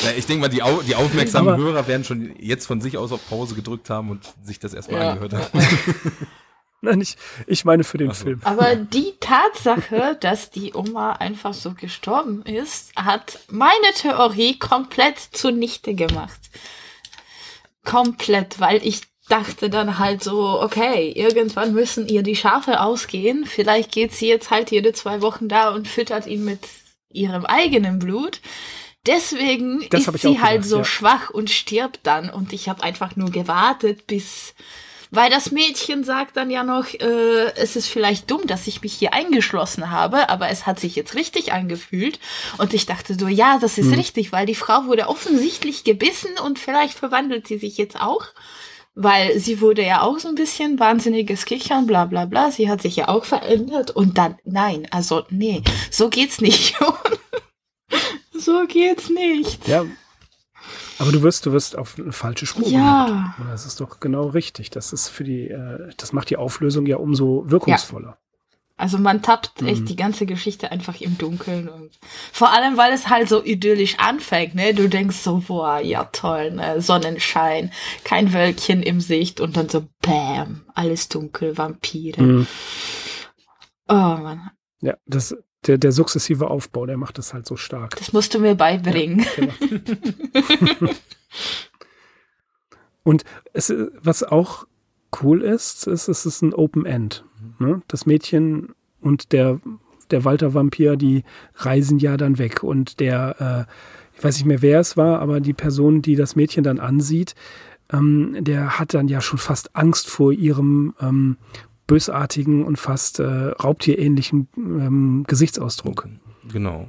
Ja, ich denke mal, die, Au die aufmerksamen Aber, Hörer werden schon jetzt von sich aus auf Pause gedrückt haben und sich das erstmal ja. angehört haben. Nein, ich, ich meine für den so. Film. Aber die Tatsache, dass die Oma einfach so gestorben ist, hat meine Theorie komplett zunichte gemacht. Komplett, weil ich dachte dann halt so, okay, irgendwann müssen ihr die Schafe ausgehen. Vielleicht geht sie jetzt halt jede zwei Wochen da und füttert ihn mit ihrem eigenen Blut. Deswegen das ist sie halt so ja. schwach und stirbt dann. Und ich habe einfach nur gewartet, bis weil das Mädchen sagt dann ja noch, äh, es ist vielleicht dumm, dass ich mich hier eingeschlossen habe, aber es hat sich jetzt richtig angefühlt. Und ich dachte so, ja, das ist mhm. richtig, weil die Frau wurde offensichtlich gebissen und vielleicht verwandelt sie sich jetzt auch. Weil sie wurde ja auch so ein bisschen wahnsinniges Kichern, bla bla bla. Sie hat sich ja auch verändert und dann, nein, also nee, so geht's nicht. so geht's nicht. Ja, aber du wirst, du wirst auf eine falsche Spur ja. Und das ist doch genau richtig. Das ist für die, äh, das macht die Auflösung ja umso wirkungsvoller. Ja. Also man tappt echt mhm. die ganze Geschichte einfach im Dunkeln und vor allem, weil es halt so idyllisch anfängt, ne? Du denkst so, boah, ja toll, ne? Sonnenschein, kein Wölkchen im Sicht und dann so, bam, alles dunkel, Vampire. Mhm. Oh man. Ja, das, der, der sukzessive Aufbau, der macht das halt so stark. Das musst du mir beibringen. Ja, genau. Und es, was auch cool ist, ist, es ist ein Open End. Ne? Das Mädchen und der, der Walter-Vampir, die reisen ja dann weg. Und der, äh, ich weiß nicht mehr, wer es war, aber die Person, die das Mädchen dann ansieht, ähm, der hat dann ja schon fast Angst vor ihrem ähm, bösartigen und fast äh, raubtierähnlichen ähm, Gesichtsausdruck. Genau.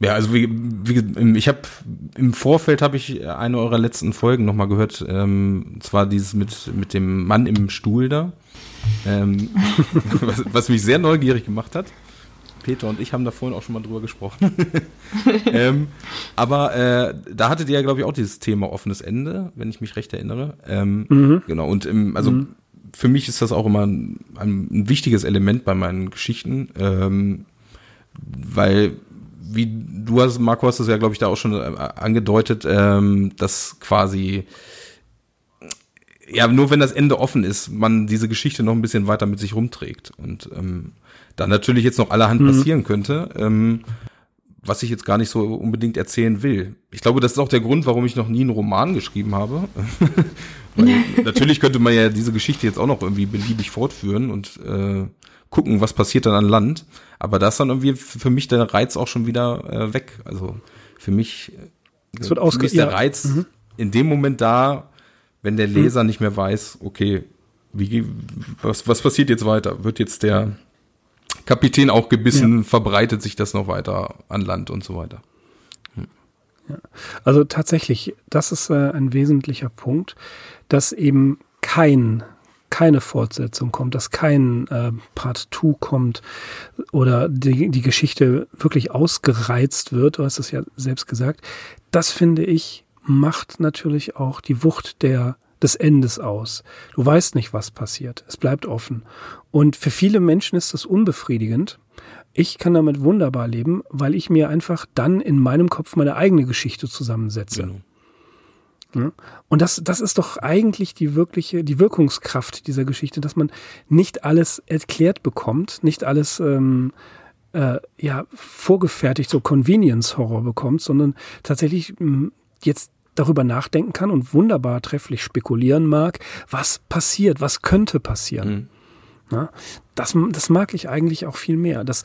Ja, also wie, wie ich habe im Vorfeld habe ich eine eurer letzten Folgen nochmal gehört, ähm, zwar dieses mit mit dem Mann im Stuhl da, ähm, was, was mich sehr neugierig gemacht hat. Peter und ich haben da vorhin auch schon mal drüber gesprochen. ähm, aber äh, da hattet ihr ja, glaube ich, auch dieses Thema offenes Ende, wenn ich mich recht erinnere. Ähm, mhm. Genau, und im, also mhm für mich ist das auch immer ein, ein wichtiges Element bei meinen Geschichten, ähm, weil wie du hast, Marco, hast das ja, glaube ich, da auch schon äh, angedeutet, ähm, dass quasi ja, nur wenn das Ende offen ist, man diese Geschichte noch ein bisschen weiter mit sich rumträgt. Und ähm, da natürlich jetzt noch allerhand mhm. passieren könnte, ähm, was ich jetzt gar nicht so unbedingt erzählen will. Ich glaube, das ist auch der Grund, warum ich noch nie einen Roman geschrieben habe. natürlich könnte man ja diese Geschichte jetzt auch noch irgendwie beliebig fortführen und äh, gucken, was passiert dann an Land. Aber da ist dann irgendwie für mich der Reiz auch schon wieder äh, weg. Also für mich, es wird für mich ist der ja. Reiz mhm. in dem Moment da, wenn der Leser mhm. nicht mehr weiß, okay, wie, was, was passiert jetzt weiter? Wird jetzt der Kapitän auch gebissen, ja. verbreitet sich das noch weiter an Land und so weiter? Hm. Ja. Also tatsächlich, das ist äh, ein wesentlicher Punkt, dass eben kein keine Fortsetzung kommt, dass kein äh, Part 2 kommt oder die, die Geschichte wirklich ausgereizt wird, du hast es ja selbst gesagt, das finde ich macht natürlich auch die Wucht der des Endes aus. Du weißt nicht, was passiert. Es bleibt offen. Und für viele Menschen ist das unbefriedigend. Ich kann damit wunderbar leben, weil ich mir einfach dann in meinem Kopf meine eigene Geschichte zusammensetze. Genau. Und das, das ist doch eigentlich die wirkliche, die Wirkungskraft dieser Geschichte, dass man nicht alles erklärt bekommt, nicht alles ähm, äh, ja vorgefertigt, so Convenience Horror bekommt, sondern tatsächlich mh, hm, jetzt darüber nachdenken kann und wunderbar trefflich spekulieren mag, was passiert, was könnte passieren. Mhm. Na, das, das mag ich eigentlich auch viel mehr. Das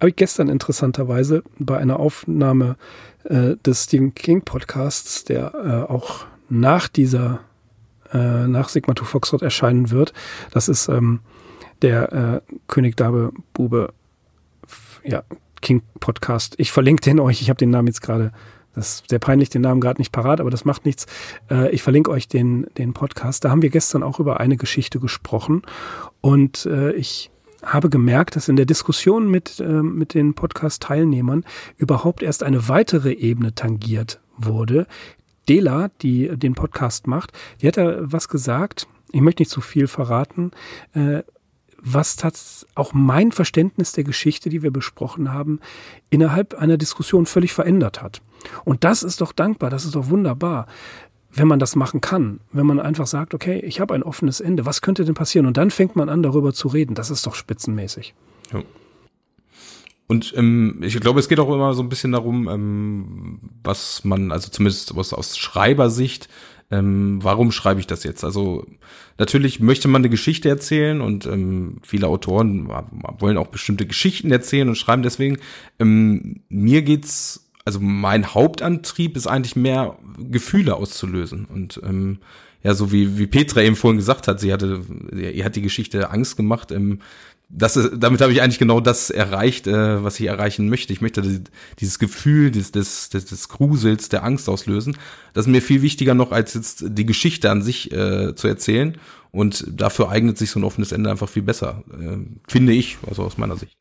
habe ich gestern interessanterweise bei einer Aufnahme äh, des Stephen King Podcasts, der äh, auch nach dieser, äh, nach Sigma to Foxtrot erscheinen wird. Das ist ähm, der äh, König Dabe Bube ja, King Podcast. Ich verlinke den euch. Ich habe den Namen jetzt gerade das ist sehr peinlich, den Namen gerade nicht parat, aber das macht nichts. Äh, ich verlinke euch den, den Podcast. Da haben wir gestern auch über eine Geschichte gesprochen. Und äh, ich habe gemerkt, dass in der Diskussion mit, äh, mit den Podcast-Teilnehmern überhaupt erst eine weitere Ebene tangiert wurde. Dela, die den Podcast macht, die hat da was gesagt. Ich möchte nicht zu viel verraten was das auch mein Verständnis der Geschichte, die wir besprochen haben, innerhalb einer Diskussion völlig verändert hat. Und das ist doch dankbar, das ist doch wunderbar, wenn man das machen kann. Wenn man einfach sagt, okay, ich habe ein offenes Ende, was könnte denn passieren? Und dann fängt man an, darüber zu reden. Das ist doch spitzenmäßig. Ja. Und ähm, ich glaube, es geht auch immer so ein bisschen darum, ähm, was man, also zumindest aus, aus Schreibersicht, ähm, warum schreibe ich das jetzt? Also natürlich möchte man eine Geschichte erzählen und ähm, viele Autoren wollen auch bestimmte Geschichten erzählen und schreiben deswegen. Ähm, mir geht's also mein Hauptantrieb ist eigentlich mehr Gefühle auszulösen und ähm, ja, so wie, wie Petra eben vorhin gesagt hat, sie hatte, ihr hat die Geschichte Angst gemacht. Ähm, das ist, damit habe ich eigentlich genau das erreicht, äh, was ich erreichen möchte. Ich möchte die, dieses Gefühl des, des, des, des Grusels, der Angst auslösen. Das ist mir viel wichtiger noch, als jetzt die Geschichte an sich äh, zu erzählen. Und dafür eignet sich so ein offenes Ende einfach viel besser, äh, finde ich, also aus meiner Sicht.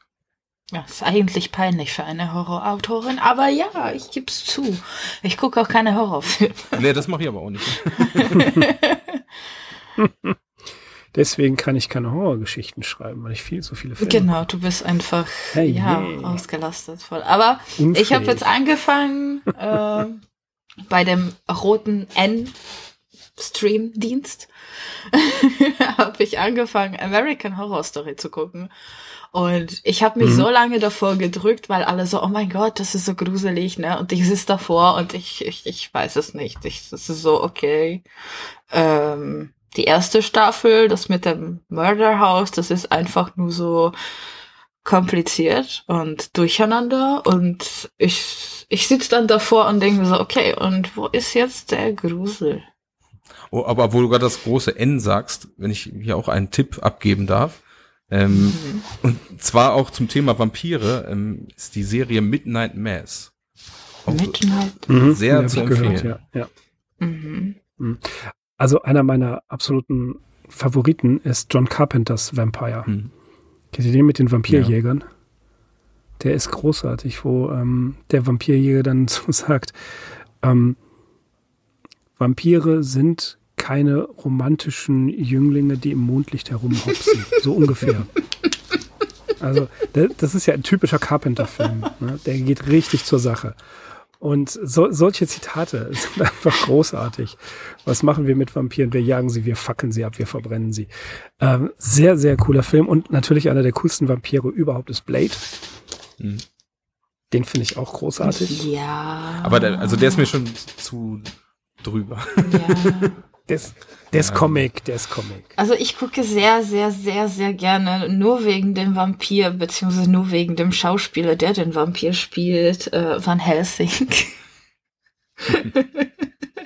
Ja, ist eigentlich peinlich für eine Horrorautorin, aber ja, ich geb's zu. Ich gucke auch keine Horrorfilme. Nee, das mache ich aber auch nicht. Deswegen kann ich keine Horrorgeschichten schreiben, weil ich viel zu viele Filme Genau, du bist einfach hey, ja hey. ausgelastet voll. Aber Unfähig. ich habe jetzt angefangen äh, bei dem roten N Stream-Dienst habe ich angefangen, American Horror Story zu gucken. Und ich habe mich mhm. so lange davor gedrückt, weil alle so, oh mein Gott, das ist so gruselig, ne? Und ich sitze davor und ich, ich, ich weiß es nicht. Ich, das ist so, okay. Ähm, die erste Staffel, das mit dem Murder House, das ist einfach nur so kompliziert und durcheinander. Und ich, ich sitze dann davor und denke mir so, okay, und wo ist jetzt der Grusel? Oh, aber wo du gerade das große N sagst, wenn ich hier auch einen Tipp abgeben darf, ähm, mhm. Und zwar auch zum Thema Vampire ähm, ist die Serie Midnight Mass. Auch Midnight. Mhm. Sehr ja, zu empfehlen. Gehört, ja. ja. Mhm. mhm. Also einer meiner absoluten Favoriten ist John Carpenters Vampire. Mhm. Kennt ihr den mit den Vampirjägern? Ja. Der ist großartig, wo ähm, der Vampirjäger dann so sagt, ähm, Vampire sind keine romantischen Jünglinge, die im Mondlicht herumhopsen. so ungefähr. Also, das ist ja ein typischer Carpenter-Film. Ne? Der geht richtig zur Sache. Und so, solche Zitate sind einfach großartig. Was machen wir mit Vampiren? Wir jagen sie, wir fackeln sie ab, wir verbrennen sie. Ähm, sehr, sehr cooler Film und natürlich einer der coolsten Vampire überhaupt ist Blade. Mhm. Den finde ich auch großartig. Ja. Aber der, also der ist mir schon zu drüber. Ja. Der ist, der ist Comic, der ist Comic. Also ich gucke sehr, sehr, sehr, sehr gerne nur wegen dem Vampir, beziehungsweise nur wegen dem Schauspieler, der den Vampir spielt, äh, Van Helsing.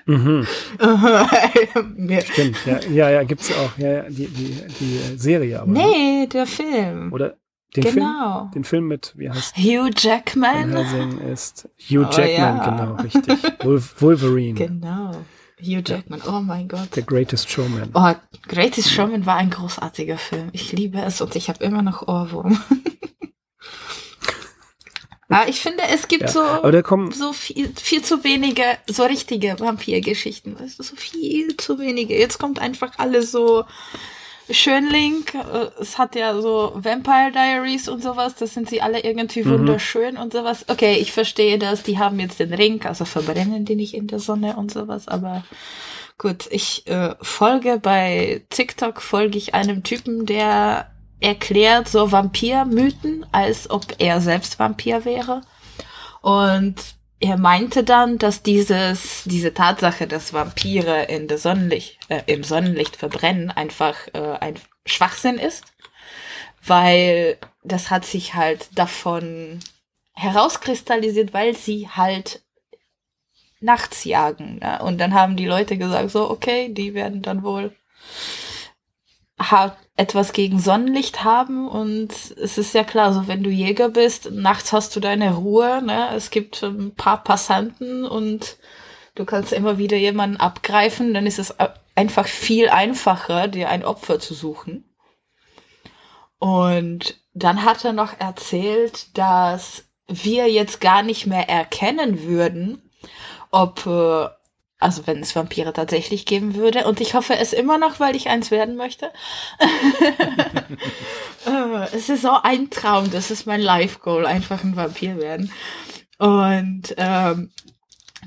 mhm. Stimmt, ja, ja, ja, gibt's auch, ja, ja, die, die, die Serie aber. Ne? Nee, ne? der Film. Oder den genau. Film, den Film mit, wie heißt Hugh Jackman. Van Helsing ist Hugh oh, Jackman, ja. genau, richtig. Wolverine. Genau. Hugh Jackman, oh mein Gott. The Greatest Showman. Oh, Greatest Showman war ein großartiger Film. Ich liebe es und ich habe immer noch Ohrwurm. Aber ich finde, es gibt ja, so, so viel, viel zu wenige, so richtige Vampirgeschichten. Weißt du, so viel zu wenige. Jetzt kommt einfach alles so Schönling, äh, es hat ja so Vampire Diaries und sowas, das sind sie alle irgendwie mhm. wunderschön und sowas. Okay, ich verstehe das, die haben jetzt den Ring, also verbrennen die nicht in der Sonne und sowas, aber gut, ich äh, folge bei TikTok, folge ich einem Typen, der erklärt so Vampirmythen, als ob er selbst Vampir wäre. Und er meinte dann, dass dieses, diese Tatsache, dass Vampire in der Sonnenlicht, äh, im Sonnenlicht verbrennen, einfach äh, ein Schwachsinn ist, weil das hat sich halt davon herauskristallisiert, weil sie halt nachts jagen. Ne? Und dann haben die Leute gesagt, so, okay, die werden dann wohl hat etwas gegen Sonnenlicht haben und es ist ja klar, so wenn du Jäger bist, nachts hast du deine Ruhe, ne? Es gibt ein paar Passanten und du kannst immer wieder jemanden abgreifen, dann ist es einfach viel einfacher, dir ein Opfer zu suchen. Und dann hat er noch erzählt, dass wir jetzt gar nicht mehr erkennen würden, ob äh, also wenn es Vampire tatsächlich geben würde. Und ich hoffe es immer noch, weil ich eins werden möchte. Äh, es ist so ein Traum, das ist mein Life-Goal, einfach ein Vampir werden. Und ähm,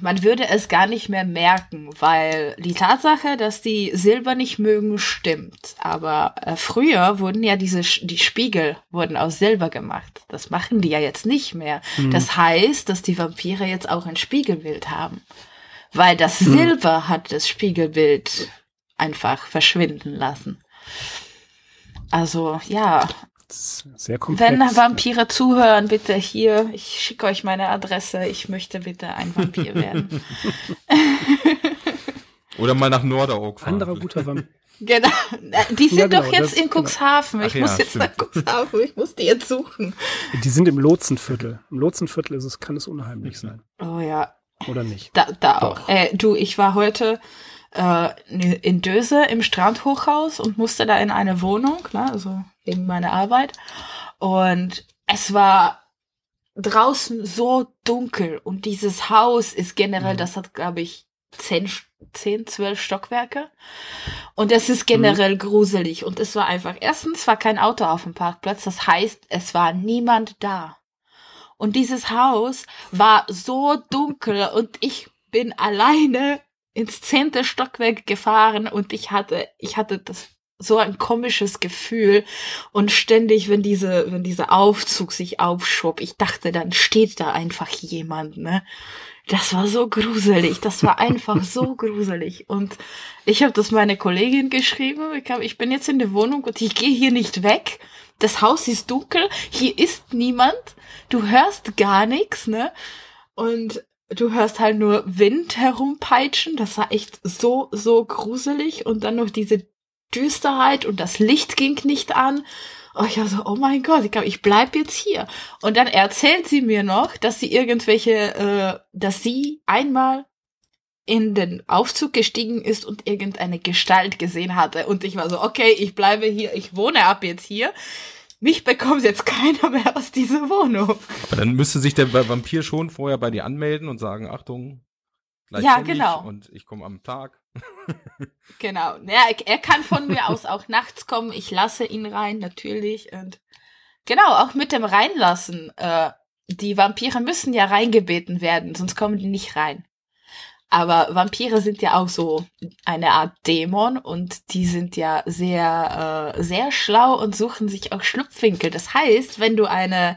man würde es gar nicht mehr merken, weil die Tatsache, dass die Silber nicht mögen, stimmt. Aber äh, früher wurden ja diese die Spiegel wurden aus Silber gemacht. Das machen die ja jetzt nicht mehr. Mhm. Das heißt, dass die Vampire jetzt auch ein Spiegelbild haben weil das hm. Silber hat das Spiegelbild einfach verschwinden lassen. Also ja. Sehr komplex. Wenn Vampire zuhören, bitte hier, ich schicke euch meine Adresse, ich möchte bitte ein Vampir werden. Oder mal nach Norderog fahren. Anderer guter Vampir. Genau, die sind ja, genau, doch jetzt in genau. Cuxhaven. Ich Ach muss ja, jetzt stimmt. nach Cuxhaven, ich muss die jetzt suchen. Die sind im Lotsenviertel. Im Lotsenviertel ist es, kann es unheimlich sein. Oh ja, oder nicht? Da, da auch. Äh, du, ich war heute äh, in Döse im Strandhochhaus und musste da in eine Wohnung, ne, also wegen meiner Arbeit. Und es war draußen so dunkel und dieses Haus ist generell, mhm. das hat, glaube ich, zehn, zehn, zwölf Stockwerke. Und es ist generell mhm. gruselig. Und es war einfach, erstens war kein Auto auf dem Parkplatz, das heißt, es war niemand da. Und dieses Haus war so dunkel und ich bin alleine ins zehnte Stockwerk gefahren und ich hatte, ich hatte das so ein komisches Gefühl und ständig, wenn diese, wenn dieser Aufzug sich aufschob, ich dachte, dann steht da einfach jemand, ne? Das war so gruselig, das war einfach so gruselig. Und ich habe das meine Kollegin geschrieben, ich, hab, ich bin jetzt in der Wohnung und ich gehe hier nicht weg das Haus ist dunkel, hier ist niemand, du hörst gar nichts, ne? Und du hörst halt nur Wind herumpeitschen, das war echt so, so gruselig und dann noch diese Düsterheit und das Licht ging nicht an. Oh, ich war so, oh mein Gott, ich glaube, ich bleib jetzt hier. Und dann erzählt sie mir noch, dass sie irgendwelche, äh, dass sie einmal in den Aufzug gestiegen ist und irgendeine Gestalt gesehen hatte. Und ich war so, okay, ich bleibe hier, ich wohne ab jetzt hier. Mich bekommt jetzt keiner mehr aus dieser Wohnung. Aber dann müsste sich der Vampir schon vorher bei dir anmelden und sagen, Achtung, gleich ja, genau. Ich und ich komme am Tag. genau. Ja, er kann von mir aus auch nachts kommen. Ich lasse ihn rein, natürlich. Und genau, auch mit dem Reinlassen. Äh, die Vampire müssen ja reingebeten werden, sonst kommen die nicht rein. Aber Vampire sind ja auch so eine Art Dämon und die sind ja sehr, äh, sehr schlau und suchen sich auch Schlupfwinkel. Das heißt, wenn du eine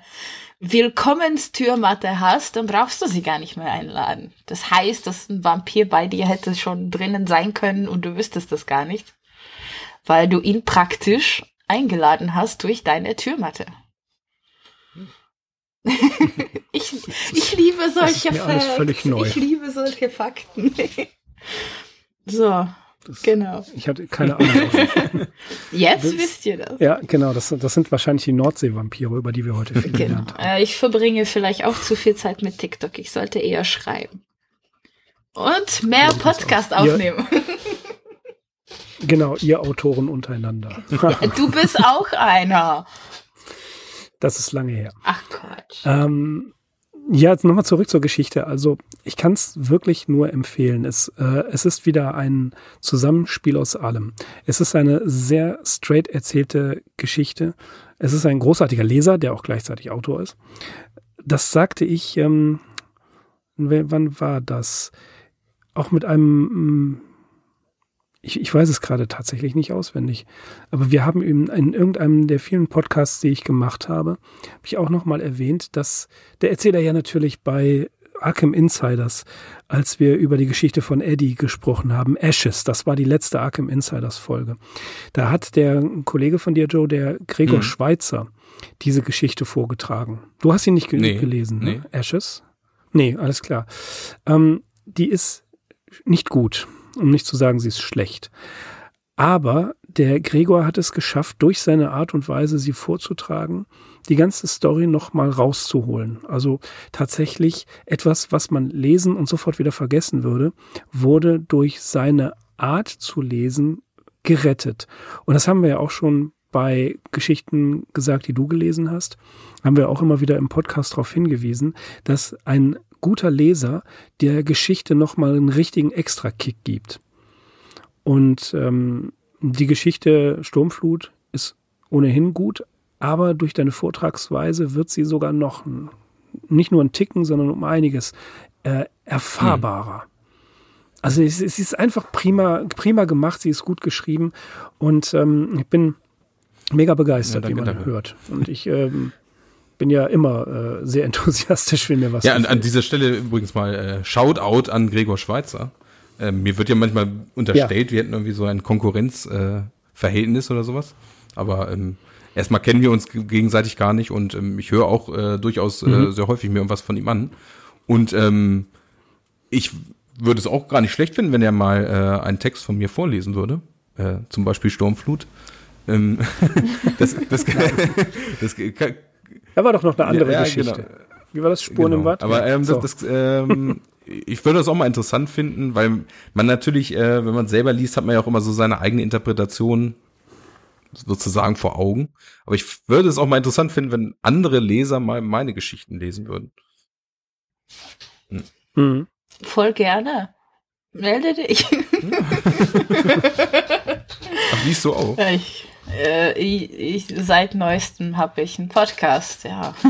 Willkommenstürmatte hast, dann brauchst du sie gar nicht mehr einladen. Das heißt, dass ein Vampir bei dir hätte schon drinnen sein können und du wüsstest das gar nicht, weil du ihn praktisch eingeladen hast durch deine Türmatte. ich, ich liebe solche Fakten. Ich liebe solche Fakten. so, das, genau. Ich hatte keine Ahnung. Jetzt das, wisst ihr das. Ja, genau. Das, das sind wahrscheinlich die Nordsee-Vampire, über die wir heute viel genau. gelernt haben. Äh, ich verbringe vielleicht auch zu viel Zeit mit TikTok. Ich sollte eher schreiben. Und mehr ja, Podcast aufnehmen. Ihr, genau, ihr Autoren untereinander. du bist auch einer. Das ist lange her. Ach Gott. Ähm, ja, jetzt nochmal zurück zur Geschichte. Also ich kann es wirklich nur empfehlen. Es, äh, es ist wieder ein Zusammenspiel aus allem. Es ist eine sehr straight erzählte Geschichte. Es ist ein großartiger Leser, der auch gleichzeitig Autor ist. Das sagte ich, ähm, wann war das? Auch mit einem ich, ich weiß es gerade tatsächlich nicht auswendig, aber wir haben in, in irgendeinem der vielen Podcasts, die ich gemacht habe, habe ich auch nochmal erwähnt, dass der Erzähler ja natürlich bei Arkham Insiders, als wir über die Geschichte von Eddie gesprochen haben, Ashes, das war die letzte Arkham Insiders Folge. Da hat der Kollege von dir, Joe, der Gregor mhm. Schweitzer, diese Geschichte vorgetragen. Du hast ihn nicht ge nee, gelesen, ne? nee. Ashes? Nee, alles klar. Ähm, die ist nicht gut um nicht zu sagen, sie ist schlecht. Aber der Gregor hat es geschafft, durch seine Art und Weise, sie vorzutragen, die ganze Story nochmal rauszuholen. Also tatsächlich etwas, was man lesen und sofort wieder vergessen würde, wurde durch seine Art zu lesen gerettet. Und das haben wir ja auch schon bei Geschichten gesagt, die du gelesen hast, haben wir auch immer wieder im Podcast darauf hingewiesen, dass ein guter Leser der Geschichte nochmal einen richtigen Extra-Kick gibt. Und ähm, die Geschichte Sturmflut ist ohnehin gut, aber durch deine Vortragsweise wird sie sogar noch nicht nur ein Ticken, sondern um einiges äh, erfahrbarer. Hm. Also es, es, ist einfach prima, prima gemacht, sie ist gut geschrieben und ähm, ich bin mega begeistert, ja, wie man danke. hört. Und ich ähm, bin ja immer äh, sehr enthusiastisch, wenn mir was. Ja, an, an, dieser Stelle übrigens mal äh, Shoutout an Gregor Schweizer. Äh, mir wird ja manchmal unterstellt, ja. wir hätten irgendwie so ein Konkurrenzverhältnis äh, oder sowas. Aber ähm, erstmal kennen wir uns gegenseitig gar nicht und ähm, ich höre auch äh, durchaus äh, mhm. äh, sehr häufig mir irgendwas von ihm an. Und ähm, ich würde es auch gar nicht schlecht finden, wenn er mal äh, einen Text von mir vorlesen würde. Äh, zum Beispiel Sturmflut. Ähm, das, das, das, das kann, da war doch noch eine andere ja, ja, Geschichte. Genau. Wie war das? Spuren genau. im Watt? Aber ähm, so. das, das, ähm, ich würde das auch mal interessant finden, weil man natürlich, äh, wenn man selber liest, hat man ja auch immer so seine eigene Interpretation sozusagen vor Augen. Aber ich würde es auch mal interessant finden, wenn andere Leser mal meine Geschichten lesen würden. Hm. Mhm. Voll gerne. Melde dich. Ach, liest du auch? Ich äh, ich, ich, seit neuestem habe ich einen Podcast, ja.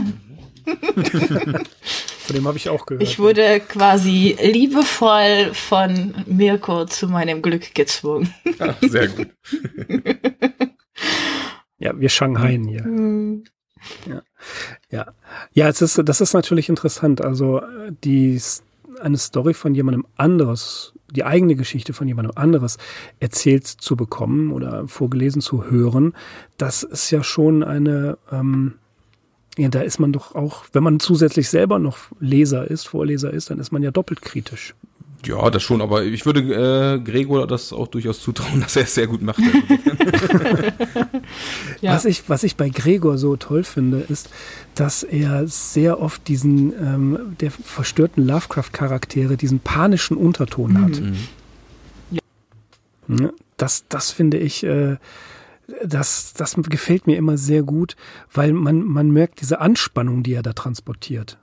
Von dem habe ich auch gehört. Ich wurde quasi liebevoll von Mirko zu meinem Glück gezwungen. Ach, sehr gut. ja, wir Shanghaien hier. Mhm. Ja, ja, ja. Es ist, das ist natürlich interessant. Also die eine Story von jemandem anderes die eigene Geschichte von jemandem anderes erzählt zu bekommen oder vorgelesen zu hören, das ist ja schon eine, ähm, ja, da ist man doch auch, wenn man zusätzlich selber noch Leser ist, Vorleser ist, dann ist man ja doppelt kritisch. Ja, das schon, aber ich würde äh, Gregor das auch durchaus zutrauen, dass er es sehr gut macht. ja. was, ich, was ich bei Gregor so toll finde, ist, dass er sehr oft diesen, ähm, der verstörten Lovecraft-Charaktere, diesen panischen Unterton hat. Mhm. Ja. Das, das finde ich, äh, das, das gefällt mir immer sehr gut, weil man, man merkt diese Anspannung, die er da transportiert.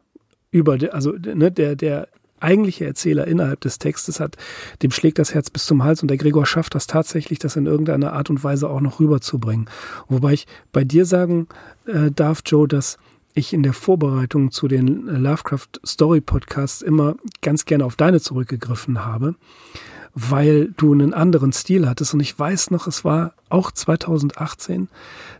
Über, also ne, der, der eigentliche Erzähler innerhalb des Textes hat, dem schlägt das Herz bis zum Hals und der Gregor schafft das tatsächlich, das in irgendeiner Art und Weise auch noch rüberzubringen. Wobei ich bei dir sagen äh, darf, Joe, dass ich in der Vorbereitung zu den Lovecraft Story Podcasts immer ganz gerne auf deine zurückgegriffen habe, weil du einen anderen Stil hattest. Und ich weiß noch, es war auch 2018,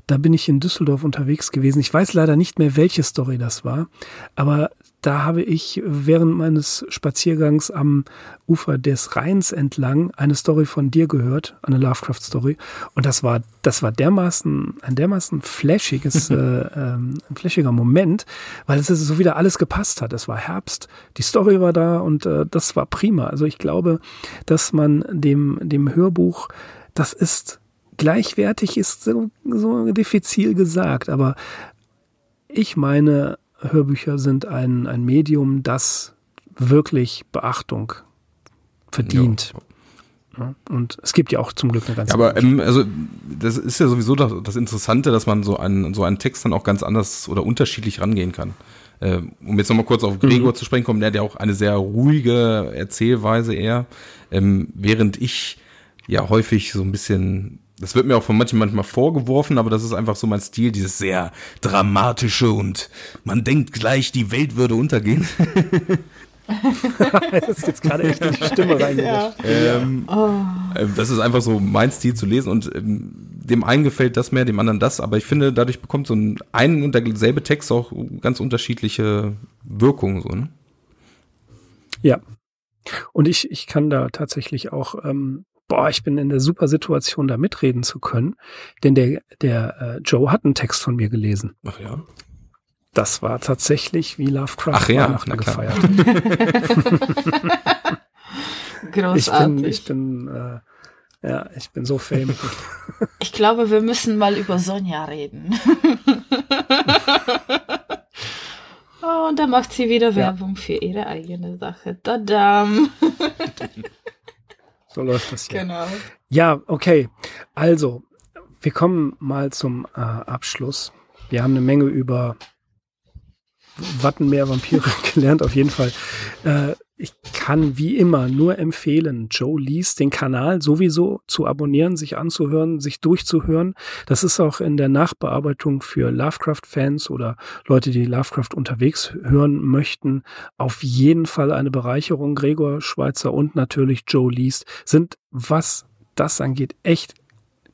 da bin ich in Düsseldorf unterwegs gewesen. Ich weiß leider nicht mehr, welche Story das war, aber da habe ich während meines Spaziergangs am Ufer des Rheins entlang eine Story von dir gehört, eine Lovecraft-Story. Und das war, das war dermaßen, ein dermaßen flashiges, äh, ähm, ein flashiger Moment, weil es so wieder alles gepasst hat. Es war Herbst, die Story war da und äh, das war prima. Also ich glaube, dass man dem, dem Hörbuch, das ist gleichwertig, ist so, so diffizil gesagt, aber ich meine, Hörbücher sind ein, ein Medium, das wirklich Beachtung verdient. Ja. Und es gibt ja auch zum Glück eine ganze ja, Aber ähm, also das ist ja sowieso das, das, Interessante, dass man so einen, so einen Text dann auch ganz anders oder unterschiedlich rangehen kann. Äh, um jetzt nochmal kurz auf Gregor mhm. zu sprechen kommen, der hat ja auch eine sehr ruhige Erzählweise eher, ähm, während ich ja häufig so ein bisschen das wird mir auch von manchen manchmal vorgeworfen, aber das ist einfach so mein Stil, dieses sehr dramatische und man denkt gleich, die Welt würde untergehen. das ist jetzt gerade echt in die Stimme reingerutscht. Ja. Ähm, oh. Das ist einfach so mein Stil zu lesen und ähm, dem einen gefällt das mehr, dem anderen das, aber ich finde, dadurch bekommt so ein, ein und derselbe Text auch ganz unterschiedliche Wirkungen. So, ne? Ja. Und ich, ich kann da tatsächlich auch ähm, boah, ich bin in der super Situation, da mitreden zu können. Denn der, der äh, Joe hat einen Text von mir gelesen. Ach ja. Das war tatsächlich wie Lovecraft Ach ja, Weihnachten gefeiert. Großartig. Ich bin, ich bin äh, ja, ich bin so fame. Ich glaube, wir müssen mal über Sonja reden. oh, und da macht sie wieder Werbung ja. für ihre eigene Sache. Tadam. So läuft das hier. Genau. Ja, okay. Also, wir kommen mal zum äh, Abschluss. Wir haben eine Menge über Wattenmeer Vampire gelernt, auf jeden Fall. Äh, ich kann wie immer nur empfehlen, Joe liest den Kanal sowieso zu abonnieren, sich anzuhören, sich durchzuhören. Das ist auch in der Nachbearbeitung für Lovecraft-Fans oder Leute, die Lovecraft unterwegs hören möchten, auf jeden Fall eine Bereicherung. Gregor Schweizer und natürlich Joe liest sind, was das angeht, echt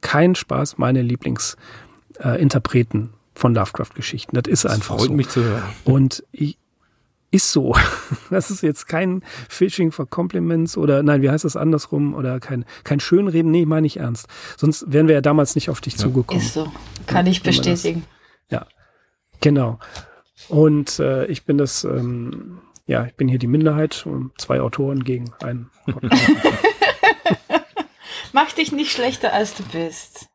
kein Spaß, meine Lieblingsinterpreten äh, von Lovecraft-Geschichten. Das ist das einfach freut so. mich zu hören. Und ich, ist so. Das ist jetzt kein Fishing for Compliments oder nein, wie heißt das andersrum oder kein, kein Schönreden. Nee, meine ich ernst. Sonst wären wir ja damals nicht auf dich ja. zugekommen. Ist so. Kann ich bestätigen. Das, ja, genau. Und äh, ich bin das, ähm, ja, ich bin hier die Minderheit, zwei Autoren gegen einen. Mach dich nicht schlechter, als du bist.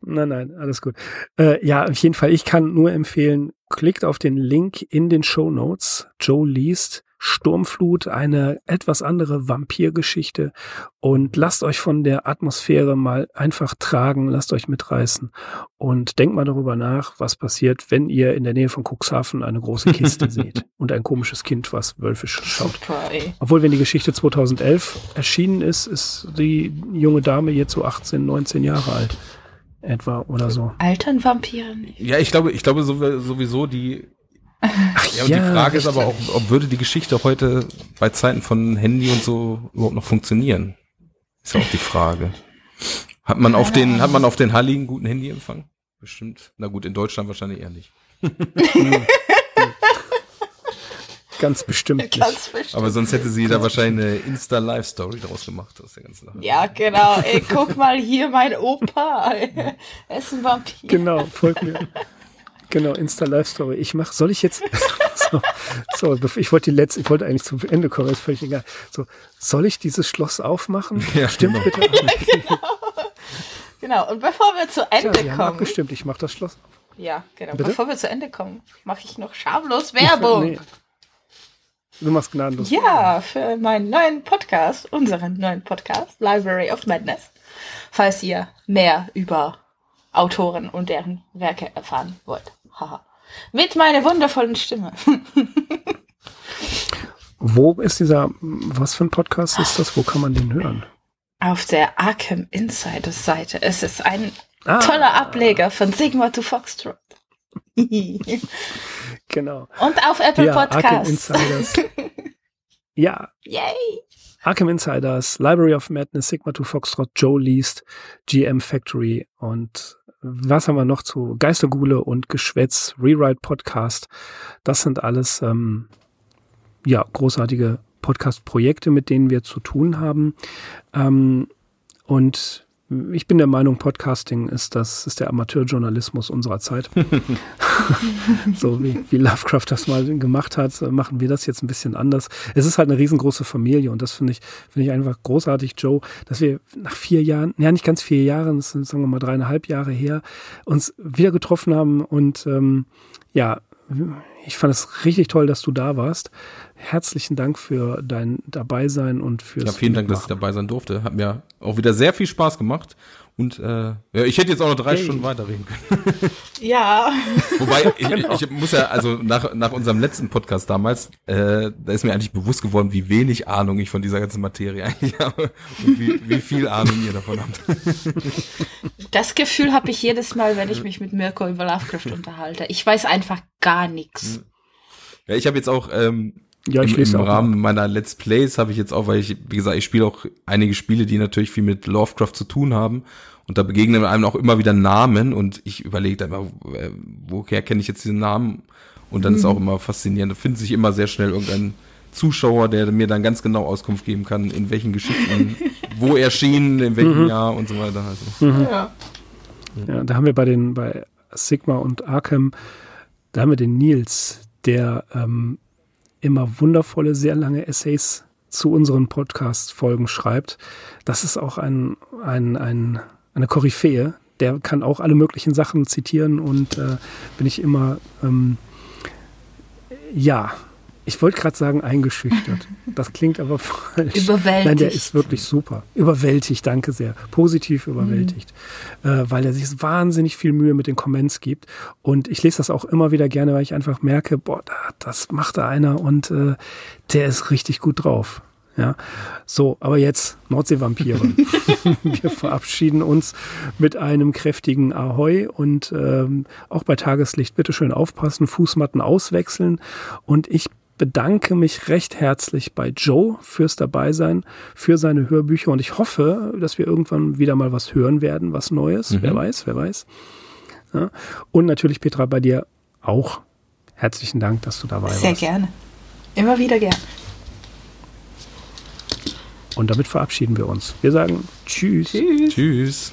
Nein, nein, alles gut. Äh, ja, auf jeden Fall, ich kann nur empfehlen, klickt auf den Link in den Show Notes. Joe liest Sturmflut, eine etwas andere Vampirgeschichte und lasst euch von der Atmosphäre mal einfach tragen, lasst euch mitreißen und denkt mal darüber nach, was passiert, wenn ihr in der Nähe von Cuxhaven eine große Kiste seht und ein komisches Kind, was wölfisch schaut. Obwohl, wenn die Geschichte 2011 erschienen ist, ist die junge Dame jetzt so 18, 19 Jahre alt etwa oder so. Altern Vampire nicht? Ja, ich glaube, ich glaube sowieso die. Ach, ja, und ja, die Frage richtig. ist aber auch, ob würde die Geschichte heute bei Zeiten von Handy und so überhaupt noch funktionieren? Ist ja auch die Frage. Hat man auf den, hat man auf den Halligen guten Handyempfang? Bestimmt. Na gut, in Deutschland wahrscheinlich eher nicht. Ganz bestimmt. Ganz bestimmt. Aber sonst hätte sie da wahrscheinlich eine Insta-Live-Story draus gemacht aus der ganzen Sache. Ja, genau. Ey, guck mal hier, mein Opa. Er ist ein Vampir. Genau, folgt mir. Genau, Insta-Live-Story. Ich mach, soll ich jetzt, so, so, ich wollte die letzte, ich wollte eigentlich zum Ende kommen, ist völlig egal. So, soll ich dieses Schloss aufmachen? Ja, Stimmt genau. bitte. genau. genau, und bevor wir zu Ende ja, wir kommen. Haben abgestimmt, ich mach das Schloss auf. Ja, genau. Bitte? Bevor wir zu Ende kommen, mache ich noch schamlos Werbung. Nee. Du machst gnadenlos. Ja, für meinen neuen Podcast, unseren neuen Podcast, Library of Madness. Falls ihr mehr über Autoren und deren Werke erfahren wollt. Haha. Mit meiner wundervollen Stimme. Wo ist dieser, was für ein Podcast ist das? Wo kann man den hören? Auf der Arkham Insider Seite. Es ist ein ah. toller Ableger von Sigma to Foxtrot. genau. Und auf Apple Ja, Arkham Podcasts. Insiders. ja, Yay! Arkham Insiders, Library of Madness, Sigma 2 Foxtrot, Joe Least, GM Factory und was haben wir noch zu Geistergule und Geschwätz, Rewrite Podcast. Das sind alles ähm, ja großartige Podcast-Projekte, mit denen wir zu tun haben. Ähm, und ich bin der Meinung, Podcasting ist das ist der Amateurjournalismus unserer Zeit. so wie, wie Lovecraft das mal gemacht hat, so machen wir das jetzt ein bisschen anders. Es ist halt eine riesengroße Familie und das finde ich finde ich einfach großartig, Joe, dass wir nach vier Jahren, ja nicht ganz vier Jahren, das sind sagen wir mal dreieinhalb Jahre her, uns wieder getroffen haben und ähm, ja, ich fand es richtig toll, dass du da warst. Herzlichen Dank für dein Dabeisein und fürs Ja, vielen Dank, dass ich dabei sein durfte. Hat mir auch wieder sehr viel Spaß gemacht. Und äh, ja, ich hätte jetzt auch noch drei Yay. Stunden weiterreden können. Ja. Wobei, ich, ich muss ja, also nach, nach unserem letzten Podcast damals, äh, da ist mir eigentlich bewusst geworden, wie wenig Ahnung ich von dieser ganzen Materie eigentlich habe und wie, wie viel Ahnung ihr davon habt. Das Gefühl habe ich jedes Mal, wenn ich mich mit Mirko über Lovecraft unterhalte. Ich weiß einfach gar nichts. Ja, ich habe jetzt auch ähm, Ja, ich im, im auch Rahmen meiner Let's Plays habe ich jetzt auch, weil ich, wie gesagt, ich spiele auch einige Spiele, die natürlich viel mit Lovecraft zu tun haben. Und da begegnen einem auch immer wieder Namen und ich überlege dann immer, äh, woher kenne ich jetzt diesen Namen? Und dann ist auch immer faszinierend. Da findet sich immer sehr schnell irgendein Zuschauer, der mir dann ganz genau Auskunft geben kann, in welchen Geschichten, wo erschienen, in welchem Jahr und so weiter. Also, Ja. Ja, da haben wir bei den bei Sigma und Arkham, da haben wir den Nils, der ähm, immer wundervolle, sehr lange Essays zu unseren Podcast-Folgen schreibt. Das ist auch ein, ein, ein, eine Koryphäe. Der kann auch alle möglichen Sachen zitieren und äh, bin ich immer, ähm, ja, ich wollte gerade sagen, eingeschüchtert. Das klingt aber falsch. Überwältigt. Nein, der ist wirklich super. Überwältigt, danke sehr. Positiv überwältigt. Äh, weil er sich wahnsinnig viel Mühe mit den Comments gibt. Und ich lese das auch immer wieder gerne, weil ich einfach merke, boah, da, das macht da einer und äh, der ist richtig gut drauf. Ja, so, aber jetzt Nordseevampire. Wir verabschieden uns mit einem kräftigen Ahoi und ähm, auch bei Tageslicht bitte schön aufpassen, Fußmatten auswechseln. Und ich bedanke mich recht herzlich bei Joe fürs Dabeisein, für seine Hörbücher und ich hoffe, dass wir irgendwann wieder mal was hören werden, was Neues. Wer weiß, wer weiß. Ja. Und natürlich, Petra, bei dir auch herzlichen Dank, dass du dabei Sehr warst. gerne. Immer wieder gern. Und damit verabschieden wir uns. Wir sagen Tschüss. Tschüss. tschüss.